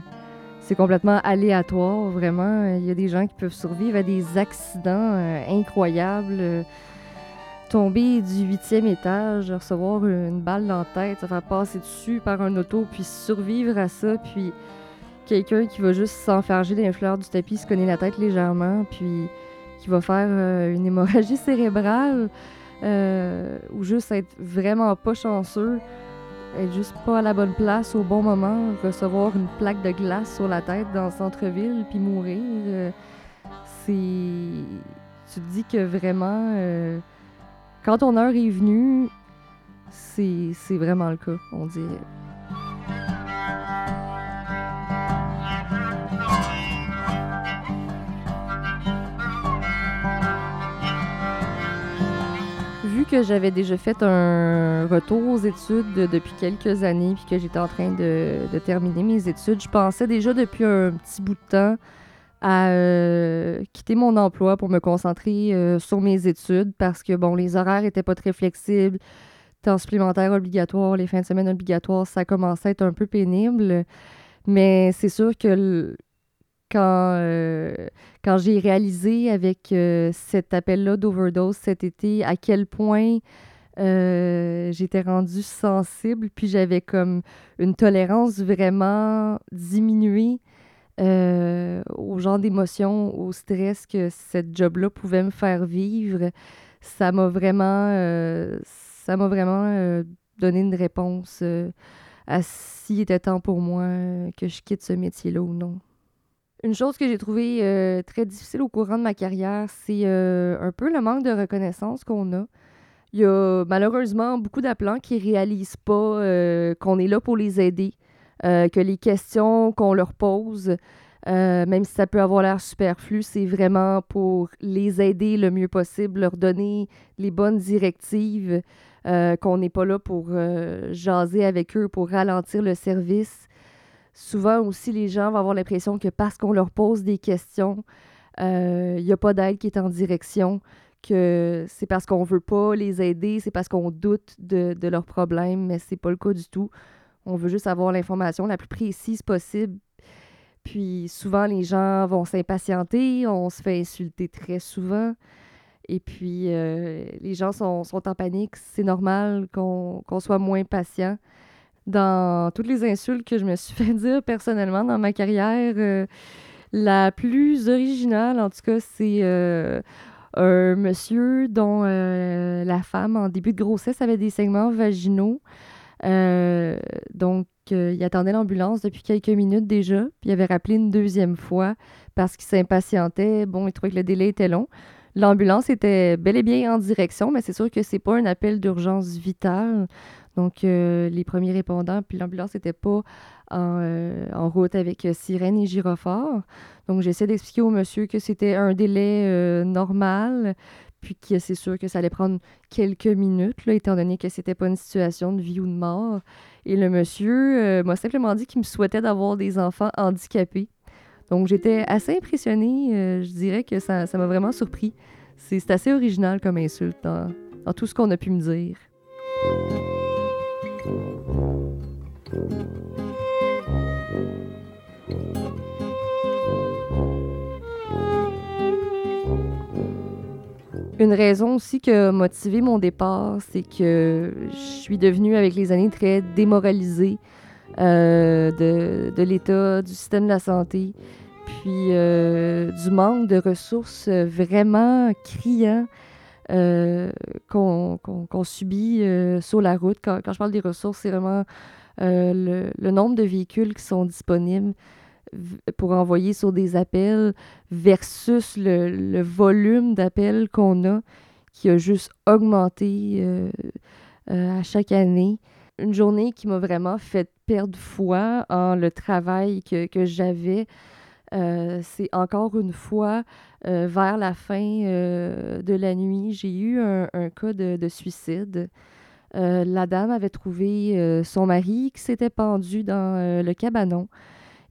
Speaker 2: c'est complètement aléatoire, vraiment. Il y a des gens qui peuvent survivre à des accidents incroyables. tomber du huitième étage, recevoir une balle dans la tête, se faire passer dessus par un auto, puis survivre à ça, puis quelqu'un qui va juste s'enfarger des fleurs du tapis, se connaît la tête légèrement, puis qui va faire une hémorragie cérébrale. Euh, ou juste être vraiment pas chanceux, être juste pas à la bonne place au bon moment, recevoir une plaque de glace sur la tête dans le centre-ville puis mourir. Euh, c'est. Tu te dis que vraiment, euh, quand ton heure est venue, c'est vraiment le cas, on dirait. Que j'avais déjà fait un retour aux études depuis quelques années, puis que j'étais en train de, terminer mes études, je pensais déjà depuis un petit bout de temps à euh, quitter mon emploi pour me concentrer euh, sur mes études parce que, bon, les horaires étaient pas très flexibles, temps supplémentaire obligatoire, les fins de semaine obligatoires, ça commençait à être un peu pénible. Mais c'est sûr que quand, euh, quand j'ai réalisé avec euh, cet appel-là d'overdose cet été à quel point euh, j'étais rendue sensible, puis j'avais comme une tolérance vraiment diminuée au genre d'émotions, au stress que cette job-là pouvait me faire vivre. Ça m'a vraiment, ça m'a vraiment donné une réponse à s'il était temps pour moi que je quitte ce métier-là ou non. Une chose que j'ai trouvée euh, très difficile au courant de ma carrière, c'est euh, un peu le manque de reconnaissance qu'on a. Il y a malheureusement beaucoup d'appelants qui réalisent pas euh, qu'on est là pour les aider, que les questions qu'on leur pose, même si ça peut avoir l'air superflu, c'est vraiment pour les aider le mieux possible, leur donner les bonnes directives, qu'on n'est pas là pour jaser avec eux, pour ralentir le service souvent aussi, les gens vont avoir l'impression que parce qu'on leur pose des questions, il euh, n'y a pas d'aide qui est en direction, que c'est parce qu'on ne veut pas les aider, c'est parce qu'on doute de, leurs problèmes, mais c'est pas le cas du tout. On veut juste avoir l'information la plus précise possible. Puis souvent, les gens vont s'impatienter, on se fait insulter très souvent. Et puis, euh, les gens sont, en panique. C'est normal qu'on soit moins patient dans toutes les insultes que je me suis (laughs) fait dire personnellement dans ma carrière. Euh, la plus originale, en tout cas, c'est euh, un monsieur dont euh, la femme, en début de grossesse, avait des segments vaginaux. donc, il attendait l'ambulance depuis quelques minutes déjà, puis il avait rappelé une deuxième fois parce qu'il s'impatientait. Bon, il trouvait que le délai était long. L'ambulance était bel et bien en direction, mais c'est sûr que c'est pas un appel d'urgence vitale. Donc, euh, les premiers répondants, puis l'ambulance n'était pas en, euh, route avec euh, sirène et gyrophare. Donc, j'essaie d'expliquer au monsieur que c'était un délai normal, puis que c'est sûr que ça allait prendre quelques minutes, étant donné que c'était pas une situation de vie ou de mort. Et le monsieur m'a simplement dit qu'il me souhaitait d'avoir des enfants handicapés. Donc, j'étais assez impressionnée. je dirais que ça m'a vraiment surpris. C'est assez original comme insulte dans tout ce qu'on a pu me dire. Une raison aussi qui a motivé mon départ, c'est que je suis devenue avec les années très démoralisée de, de l'État, du système de la santé, puis du manque de ressources vraiment criant qu'on subit sur la route. Quand, je parle des ressources, c'est vraiment le, nombre de véhicules qui sont disponibles pour envoyer sur des appels versus le, volume d'appels qu'on a qui a juste augmenté euh, euh, à chaque année. Une journée qui m'a vraiment fait perdre foi en le travail que, j'avais. Euh, c'est encore une fois vers la fin de la nuit, j'ai eu un, cas de suicide. la dame avait trouvé son mari qui s'était pendu dans le cabanon.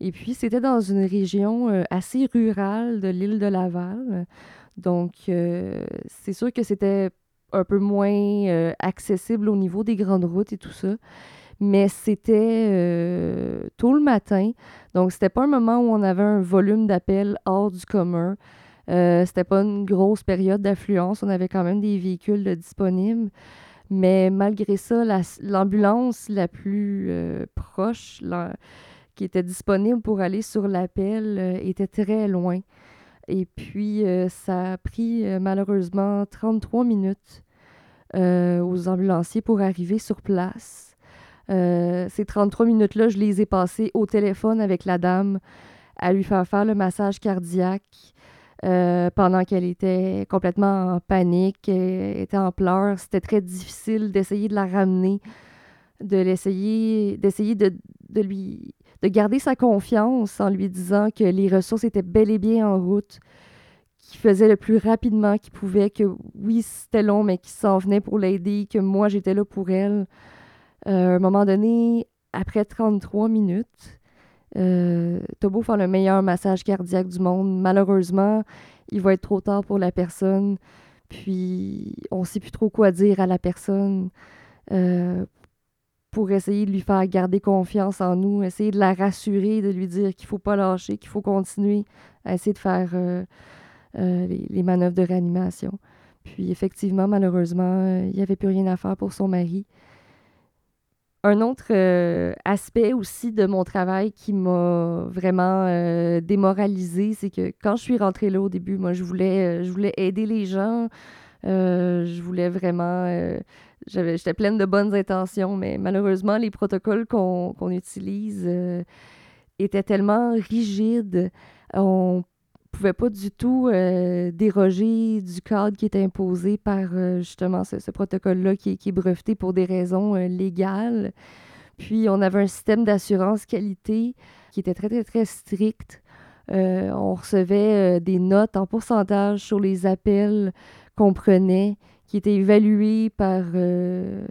Speaker 2: Et puis, c'était dans une région euh, assez rurale de l'île de Laval. Donc, euh, c'est sûr que c'était un peu moins euh, accessible au niveau des grandes routes et tout ça. Mais c'était tôt le matin. Donc, c'était pas un moment où on avait un volume d'appels hors du commun. c'était pas une grosse période d'affluence. On avait quand même des véhicules disponibles. Mais malgré ça, l'ambulance la, plus proche, qui était disponible pour aller sur l'appel euh, était très loin. Et puis, euh, ça a pris euh, malheureusement 33 minutes aux ambulanciers pour arriver sur place. ces 33 minutes-là, je les ai passées au téléphone avec la dame à lui faire faire le massage cardiaque pendant qu'elle était complètement en panique, elle était en pleurs. C'était très difficile d'essayer de la ramener, de l'essayer, d'essayer de, de lui de garder sa confiance en lui disant que les ressources étaient bel et bien en route, qu'il faisait le plus rapidement qu'il pouvait, que oui, c'était long, mais qu'il s'en venait pour l'aider, que moi, j'étais là pour elle. Euh, à un moment donné, après 33 minutes, euh, t'as beau faire le meilleur massage cardiaque du monde, malheureusement, il va être trop tard pour la personne. Puis, on ne sait plus trop quoi dire à la personne euh, pour essayer de lui faire garder confiance en nous, essayer de la rassurer, de lui dire qu'il ne faut pas lâcher, qu'il faut continuer à essayer de faire euh, euh, les, manœuvres de réanimation. Puis effectivement, malheureusement, euh, il n'y avait plus rien à faire pour son mari. Un autre aspect aussi de mon travail qui m'a vraiment démoralisée, c'est que quand je suis rentrée là au début, moi, je voulais, je voulais aider les gens. Je voulais vraiment j'étais pleine de bonnes intentions, mais malheureusement, les protocoles qu'on utilise euh, étaient tellement rigides, on pouvait pas du tout euh, déroger du cadre qui est imposé par euh, justement ce, protocole-là qui, qui, est breveté pour des raisons légales. Puis on avait un système d'assurance qualité qui était très, très, très strict. on recevait des notes en pourcentage sur les appels qu'on prenait qui était évalué par euh,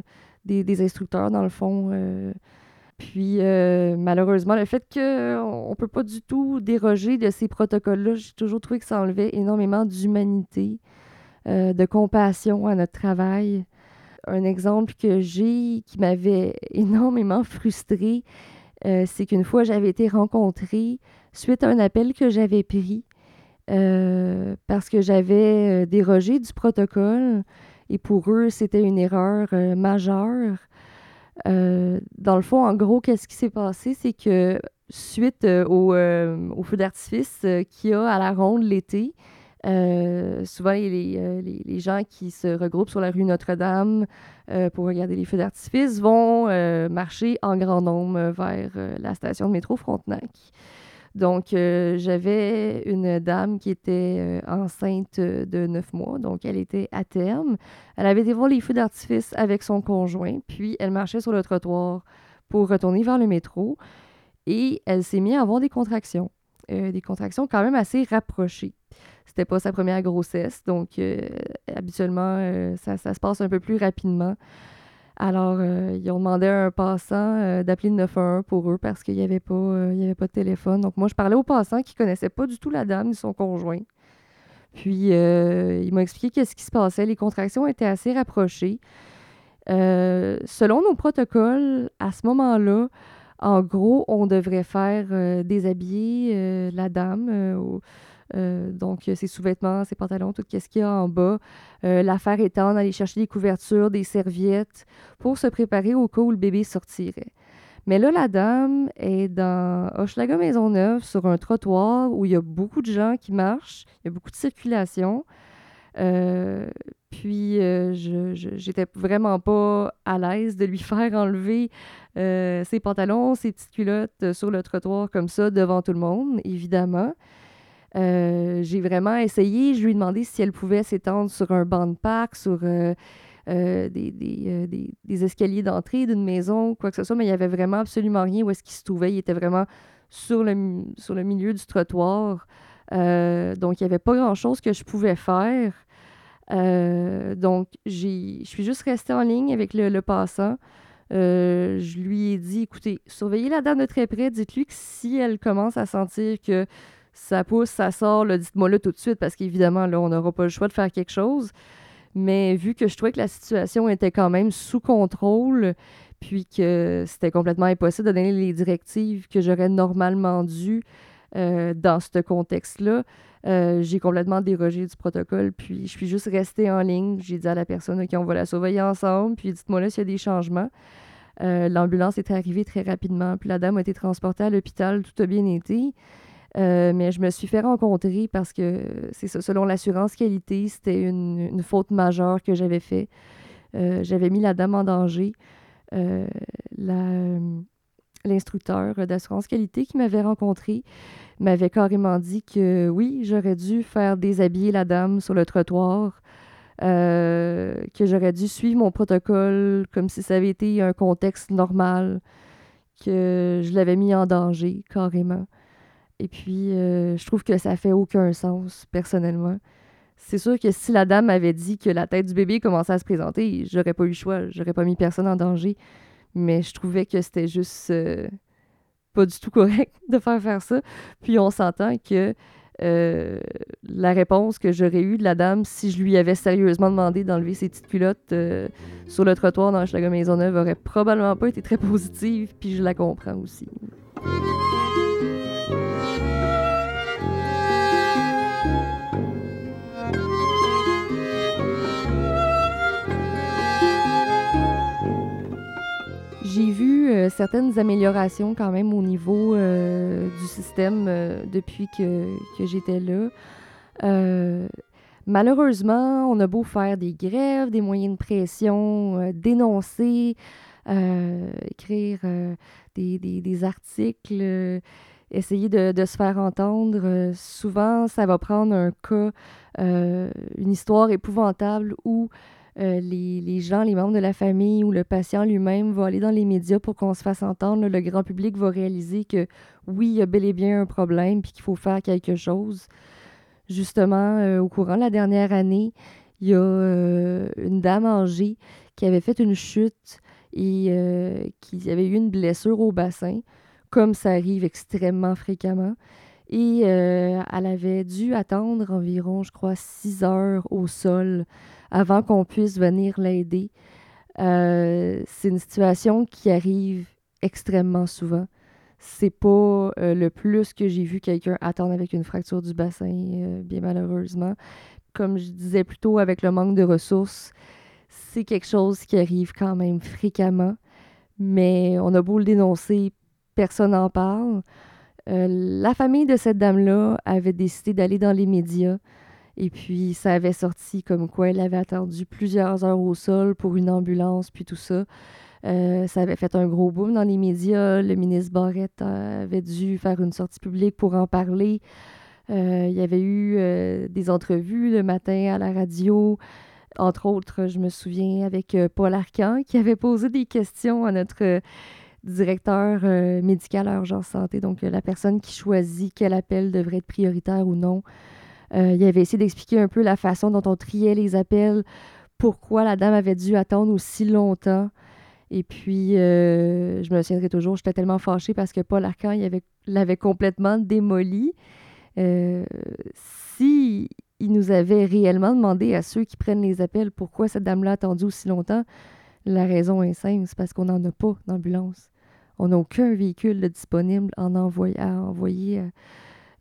Speaker 2: des, instructeurs, dans le fond. Euh. Puis, euh, malheureusement, le fait qu'on ne peut pas du tout déroger de ces protocoles-là, j'ai toujours trouvé que ça enlevait énormément d'humanité, de compassion à notre travail. Un exemple que j'ai qui m'avait énormément frustrée, c'est qu'une fois, j'avais été rencontrée suite à un appel que j'avais pris parce que j'avais dérogé du protocole et pour eux, c'était une erreur euh, majeure. Euh, dans le fond, en gros, qu'est-ce qui s'est passé? C'est que suite euh, au, au, feu d'artifice qu'il y a à la ronde l'été, souvent, les, gens qui se regroupent sur la rue Notre-Dame pour regarder les feux d'artifice vont marcher en grand nombre vers la station de métro Frontenac. Donc, euh, j'avais une dame qui était euh, enceinte de neuf mois, donc elle était à terme. Elle avait été voir les feux d'artifice avec son conjoint, puis elle marchait sur le trottoir pour retourner vers le métro et elle s'est mise à avoir des contractions, euh, des contractions quand même assez rapprochées. C'était pas sa première grossesse, donc habituellement, ça, se passe un peu plus rapidement. Alors, euh, ils ont demandé à un passant euh, d'appeler le 911 pour eux parce qu'il n'y avait, pas, euh, avait pas de téléphone. Donc, moi, je parlais au passant qui ne connaissait pas du tout la dame ni son conjoint. Puis, il m'a expliqué qu'est-ce qui se passait. Les contractions étaient assez rapprochées. selon nos protocoles, à ce moment-là, en gros, on devrait faire déshabiller la dame euh, donc, ses sous-vêtements, ses pantalons, tout ce qu'il y a en bas. Euh, l'affaire étant d'aller chercher des couvertures, des serviettes pour se préparer au cas où le bébé sortirait. Mais là, la dame est dans Hochelaga Maisonneuve, sur un trottoir où il y a beaucoup de gens qui marchent, il y a beaucoup de circulation. Euh, puis, euh, je, j'étais vraiment pas à l'aise de lui (laughs) faire enlever euh, ses pantalons, ses petites culottes sur le trottoir comme ça devant tout le monde, évidemment. J'ai vraiment essayé. Je lui ai demandé si elle pouvait s'étendre sur un banc de parc, sur des, des, des, escaliers d'entrée d'une maison, quoi que ce soit, mais il n'y avait vraiment absolument rien où est-ce qu'il se trouvait. Il était vraiment sur le, sur le milieu du trottoir. Euh, donc, il n'y avait pas grand-chose que je pouvais faire. Euh, donc, je suis juste restée en ligne avec le, passant. Euh, je lui ai dit, écoutez, surveillez la dame de très près. Dites-lui que si elle commence à sentir que ça pousse, ça sort, dites-moi là tout de suite parce qu'évidemment, là, on n'aura pas le choix de faire quelque chose. Mais vu que je trouvais que la situation était quand même sous contrôle, puis que c'était complètement impossible de donner les directives que j'aurais normalement dû euh, dans ce contexte-là. Euh, j'ai complètement dérogé du protocole, puis je suis juste restée en ligne. J'ai dit à la personne, OK, on va la surveiller ensemble, puis dites-moi là s'il y a des changements. Euh, l'ambulance était arrivée très rapidement, puis la dame a été transportée à l'hôpital, tout a bien été. Mais je me suis fait rencontrer parce que c'est selon l'assurance qualité, c'était une, faute majeure que j'avais fait. j'avais mis la dame en danger. la, l'instructeur d'assurance qualité qui m'avait rencontré m'avait carrément dit que oui, j'aurais dû faire déshabiller la dame sur le trottoir, euh, que j'aurais dû suivre mon protocole comme si ça avait été un contexte normal, que je l'avais mis en danger carrément. Et puis, euh, je trouve que ça fait aucun sens, personnellement. C'est sûr que si la dame m'avait dit que la tête du bébé commençait à se présenter, j'aurais pas eu le choix, j'aurais pas mis personne en danger. Mais je trouvais que c'était juste euh, pas du tout (laughs) correct de faire faire ça. Puis on s'entend que euh, la réponse que j'aurais eue de la dame si je lui avais sérieusement demandé d'enlever ses petites culottes sur le trottoir dans Maison Maisonneuve aurait probablement pas été très (laughs) positive, puis je la comprends aussi. J'ai vu euh, certaines améliorations quand même au niveau euh, du système euh, depuis que, j'étais là. malheureusement, on a beau faire des grèves, des moyens de pression, dénoncer, écrire des, articles, essayer de, de, se faire entendre. souvent, ça va prendre un cas, une histoire épouvantable où euh, les, gens, les membres de la famille ou le patient lui-même vont aller dans les médias pour qu'on se fasse entendre. Le grand public va réaliser que oui, il y a bel et bien un problème puis qu'il faut faire quelque chose. Justement, euh, au courant de la dernière année, il y a euh, une dame âgée qui avait fait une chute et qui avait eu une blessure au bassin, comme ça arrive extrêmement fréquemment. Et elle avait dû attendre environ, je crois, six heures au sol avant qu'on puisse venir l'aider. Euh, c'est une situation qui arrive extrêmement souvent. C'est pas euh, le plus que j'ai vu quelqu'un attendre avec une fracture du bassin, euh, bien malheureusement. Comme je disais plus tôt, avec le manque de ressources, c'est quelque chose qui arrive quand même fréquemment. Mais on a beau le dénoncer, personne n'en parle. la famille de cette dame-là avait décidé d'aller dans les médias et puis, ça avait sorti comme quoi elle avait attendu plusieurs heures au sol pour une ambulance, puis tout ça. Euh, ça avait fait un gros boom dans les médias. Le ministre Barrette avait dû faire une sortie publique pour en parler. Euh, il y avait eu euh, des entrevues le matin à la radio. Entre autres, je me souviens avec Paul Arcan qui avait posé des questions à notre directeur médical à urgence santé, donc la personne qui choisit quel appel devrait être prioritaire ou non. Euh, il avait essayé d'expliquer un peu la façon dont on triait les appels, pourquoi la dame avait dû attendre aussi longtemps. Et puis, euh, je me souviendrai toujours, j'étais tellement fâchée parce que Paul Arcan l'avait complètement démoli. Euh, si il nous avait réellement demandé à ceux qui prennent les appels pourquoi cette dame-là a attendu aussi longtemps, la raison est simple, c'est parce qu'on n'en a pas d'ambulance. On n'a aucun véhicule disponible en envoyer, à envoyer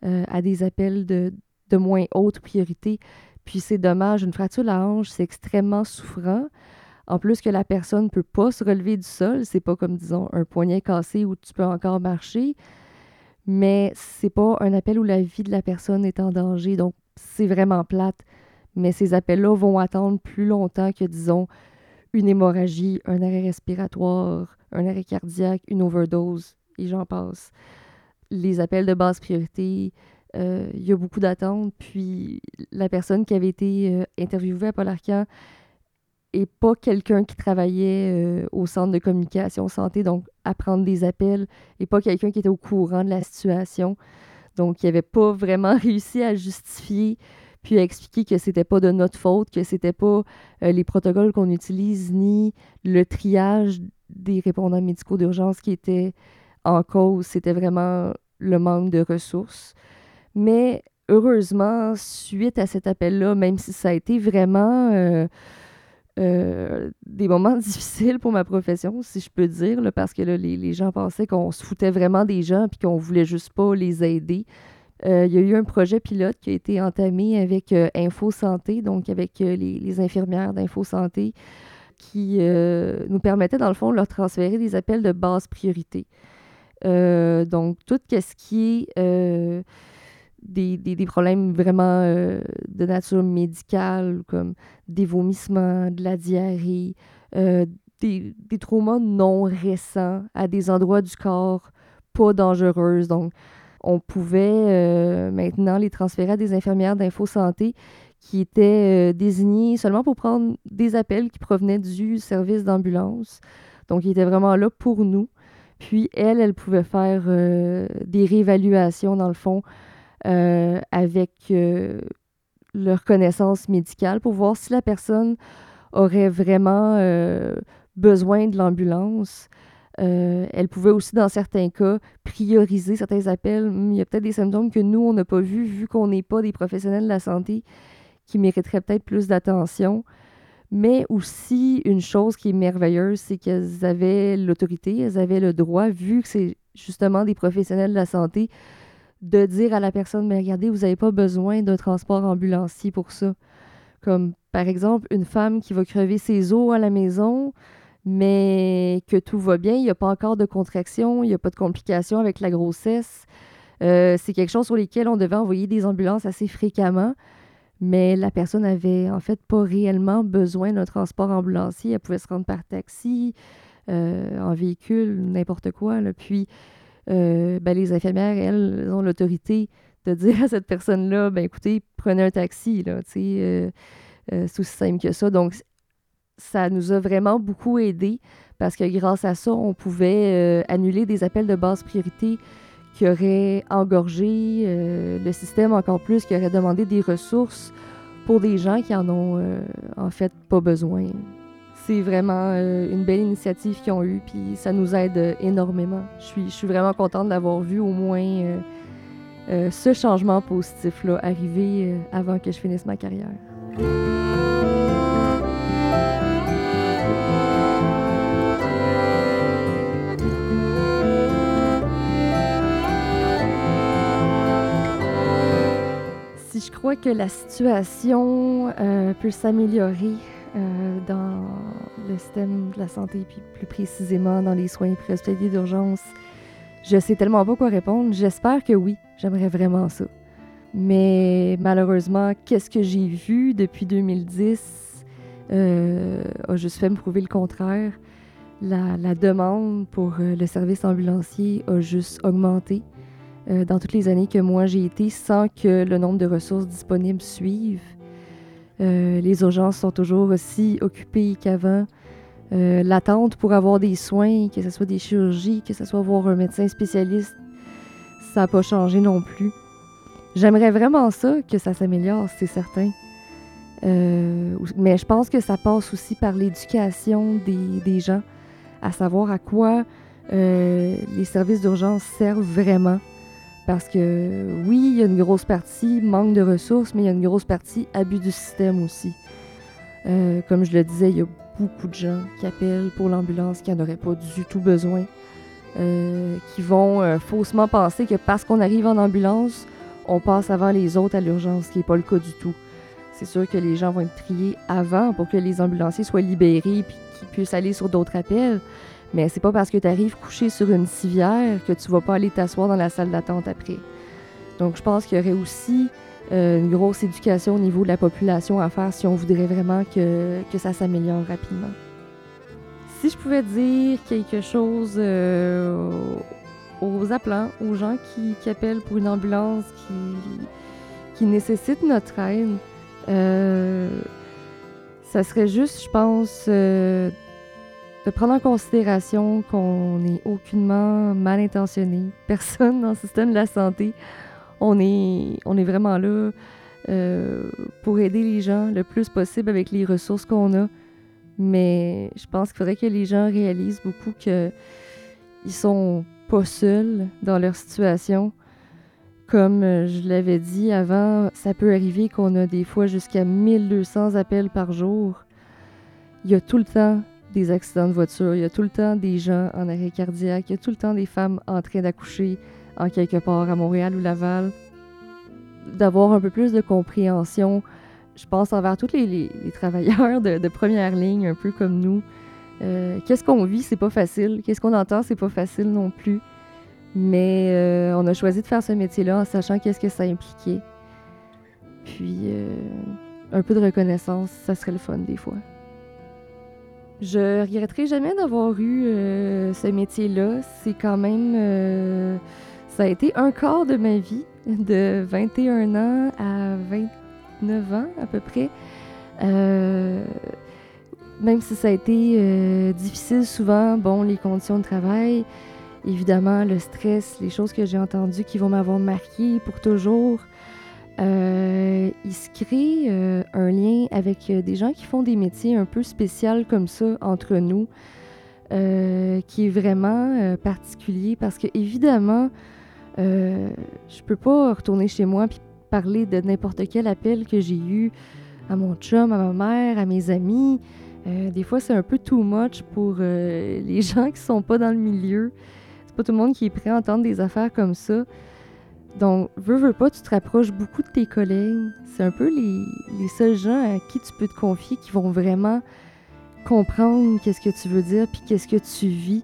Speaker 2: à des appels de, de moins haute priorité. Puis c'est dommage, une fracture de la hanche, c'est extrêmement souffrant. En plus que la personne ne peut pas se relever du sol, c'est pas comme, disons, un poignet cassé où tu peux encore marcher, mais c'est pas un appel où la vie de la personne est en danger, donc c'est vraiment plate. Mais ces appels-là vont attendre plus longtemps que, disons, une hémorragie, un arrêt respiratoire, un arrêt cardiaque, une overdose, et j'en passe. Les appels de basse priorité, il y a beaucoup d'attentes. Puis la personne qui avait été euh, interviewée à Paul Arcan et pas quelqu'un qui travaillait euh, au centre de communication santé, donc à prendre des appels, et pas quelqu'un qui était au courant de la situation. Donc, il n'avait pas vraiment (laughs) réussi à justifier puis à expliquer que c'était pas de notre faute, que c'était pas euh, les protocoles qu'on utilise ni le triage des répondants médicaux d'urgence qui était en cause, c'était vraiment le manque de ressources. Mais heureusement, suite à cet appel-là, même si ça a été vraiment euh, euh, des moments (laughs) difficiles pour ma profession, si je peux dire, parce que les, gens pensaient qu'on se foutait vraiment des gens puis qu'on voulait juste pas les aider. Euh, il y a eu un projet pilote qui a été entamé avec Info Santé, donc avec les, infirmières d'Info Santé, qui nous permettait, dans le fond, de leur transférer des appels de basse priorité. donc, tout ce qui est des, problèmes vraiment euh, de nature médicale, comme des vomissements, de la diarrhée, euh, des, traumas non récents à des endroits du corps pas dangereux. Donc, on pouvait euh, maintenant les transférer à des infirmières d'info santé qui étaient désignées seulement pour prendre des appels qui provenaient du service d'ambulance. Donc, ils étaient vraiment là pour nous. Puis, elles, elles pouvaient faire des réévaluations, dans le fond, euh, avec euh, leur connaissance médicale pour voir si la personne aurait vraiment euh, besoin de l'ambulance. elle pouvait aussi, dans certains cas, prioriser certains appels. Il y a peut-être des symptômes que nous, on n'a pas vus, vu qu'on n'est pas des professionnels de la santé qui mériteraient peut-être plus d'attention. Mais aussi, une chose qui est merveilleuse, c'est qu'elles avaient l'autorité, elles avaient le droit, vu que c'est justement des professionnels de la santé, de dire à la personne, mais regardez, vous n'avez pas besoin d'un transport ambulancier pour ça. Comme par exemple, une femme qui va crever ses os à la maison, mais que tout va bien, il n'y a pas encore de contraction, il n'y a pas de complications avec la grossesse. Euh, c'est quelque chose sur lequel on devait envoyer des ambulances assez fréquemment, mais la personne avait en fait pas réellement besoin d'un transport ambulancier. Elle pouvait se rendre par taxi, euh, en véhicule, n'importe quoi. Puis euh, ben, les infirmières, elles, ont l'autorité de dire à cette personne-là, ben écoutez, prenez un taxi, là, tu sais, euh, euh, c'est aussi simple que ça. Donc, ça nous a vraiment beaucoup aidé parce que grâce à ça, on pouvait annuler des appels de basse priorité qui auraient engorgé le système encore plus, qui auraient demandé des ressources pour des gens qui en ont en fait pas besoin c'est vraiment euh, une belle initiative qu'ils ont eue, puis ça nous aide euh, énormément. Je suis, vraiment contente d'avoir vu au moins euh, ce changement positif-là arriver avant que je finisse ma carrière. Si je crois que la situation peut s'améliorer euh, dans le système de la santé, puis plus précisément dans les soins préhospitaliers d'urgence. Je sais tellement pas quoi répondre. J'espère que oui. J'aimerais vraiment ça. Mais malheureusement, qu'est-ce que j'ai vu depuis 2010 euh, a juste fait me prouver le contraire. La, demande pour euh, le service ambulancier a juste augmenté euh, dans toutes les années que moi j'ai été sans que le nombre de ressources disponibles suive. Euh, les urgences sont toujours aussi occupées qu'avant. Euh, l'attente pour avoir des soins, que ce soit des chirurgies, que ce soit voir un médecin spécialiste, ça n'a pas changé non plus. J'aimerais vraiment ça, que ça s'améliore, c'est certain. Euh, mais je pense que ça passe aussi par l'éducation des, des, gens, à savoir à quoi les services d'urgence servent vraiment. Parce que oui, il y a une grosse partie manque de ressources, mais il y a une grosse partie abus du système aussi. Euh, comme je le disais, il y a beaucoup de gens qui appellent pour l'ambulance qui n'en auraient pas du tout besoin, euh, qui vont euh, faussement penser que parce qu'on arrive en ambulance, on passe avant les autres à l'urgence, ce qui n'est pas le cas du tout. c'est sûr que les gens vont être triés avant pour que les ambulanciers soient libérés et qu'ils puissent aller sur d'autres appels. Mais c'est pas parce que tu arrives couché sur une civière que tu vas pas aller t'asseoir dans la salle d'attente après. Donc, je pense qu'il y aurait aussi euh, une grosse éducation au niveau de la population à faire si on voudrait vraiment que, que ça s'améliore rapidement. Si je pouvais dire quelque chose euh, aux appelants, aux gens qui, appellent pour une ambulance, qui, qui nécessitent notre aide, euh, ça serait juste, je pense, euh, de prendre en considération qu'on n'est aucunement mal intentionné. (laughs) Personne dans le système de la santé on est, on est vraiment là euh, pour aider les gens le plus possible avec les ressources qu'on a. Mais je pense qu'il faudrait que les gens réalisent beaucoup qu'ils sont pas seuls dans leur situation. Comme euh, je l'avais dit avant, ça peut arriver qu'on a des fois jusqu'à 1200 appels par jour. Il y a tout le temps des accidents de voiture, il y a tout le temps des gens en arrêt cardiaque, il y a tout le temps des femmes en train d'accoucher, en quelque part à Montréal ou Laval, d'avoir un peu plus de compréhension, je pense, envers tous les, travailleurs de, première ligne, un peu comme nous. Euh, qu'est-ce qu'on vit, c'est pas facile. Qu'est-ce qu'on entend, c'est pas facile non plus. Mais euh, on a choisi de faire ce métier-là en sachant qu'est-ce que ça impliquait. Puis, euh, un peu de reconnaissance, ça serait le fun des fois. Je regretterai jamais d'avoir eu ce métier-là. C'est quand même ça a été un quart de ma vie, de 21 ans à 29 ans à peu près. Euh, même si ça a été euh, difficile souvent, bon, les conditions de travail, évidemment, le stress, les choses que j'ai entendues qui vont m'avoir marqué pour toujours. Euh, il se crée un lien avec des gens qui font des métiers un peu spéciaux comme ça entre nous, qui est vraiment particulier parce que évidemment, euh, je peux pas retourner chez moi puis parler de n'importe quel appel que j'ai eu à mon chum, à ma mère, à mes amis. Euh, des fois, c'est un peu too much pour euh, les (laughs) gens qui sont pas dans le milieu. C'est pas tout le monde qui est prêt à entendre des affaires comme ça. Donc, veux, veux pas, tu te rapproches beaucoup de tes collègues. C'est un peu les, les, seuls gens à qui tu peux te confier qui vont vraiment comprendre qu'est-ce que tu veux dire puis qu'est-ce que tu vis.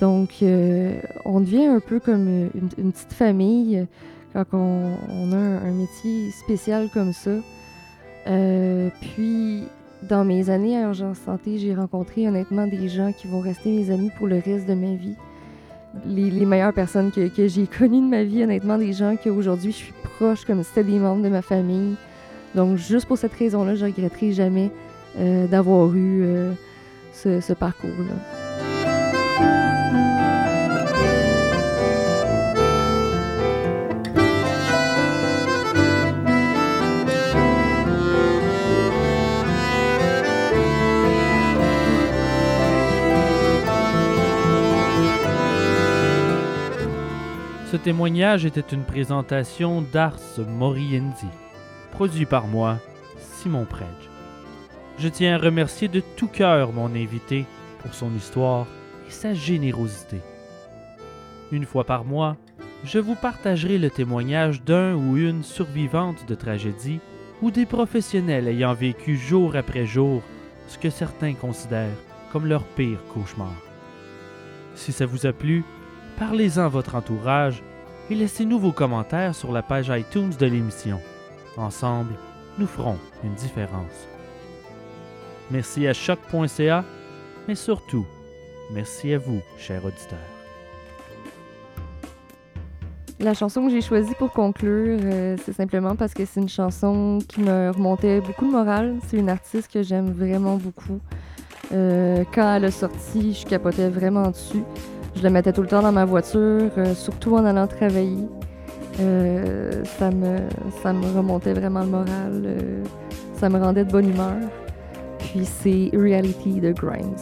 Speaker 2: Donc, euh, on devient un peu comme une, petite famille quand on, a un, métier spécial comme ça. Euh, puis, dans mes années à Urgence Santé, j'ai rencontré honnêtement des gens qui vont rester mes amis pour le reste de ma vie. Les, meilleures personnes que, j'ai connues de ma vie, honnêtement, des gens qu'aujourd'hui je suis proche comme c'était des membres de ma famille. Donc, juste pour cette raison-là, je regretterai jamais euh, d'avoir eu ce, ce parcours-là.
Speaker 1: Ce témoignage était une présentation d'Ars Moriendi, produit par moi, Simon Predge. Je tiens à remercier de tout cœur mon invité pour son histoire et sa générosité. Une fois par mois, je vous partagerai le témoignage d'un ou une survivante de tragédie ou des professionnels ayant vécu jour après jour ce que certains considèrent comme leur pire cauchemar. Si ça vous a plu, parlez-en à votre entourage et laissez-nous vos commentaires sur la page iTunes de l'émission. Ensemble, nous ferons une différence. Merci à choc.ca, mais surtout, merci à vous, chers auditeurs.
Speaker 2: La chanson que j'ai choisie pour conclure, euh, c'est simplement parce que c'est une chanson qui me remontait beaucoup de morale. C'est une artiste que j'aime vraiment beaucoup. Euh, quand elle a sorti, je capotais vraiment dessus. Je le mettais tout le temps dans ma voiture, surtout en allant travailler. Ça, me, ça me remontait vraiment le moral. Ça me rendait de bonne humeur. Puis c'est Reality de Grimes.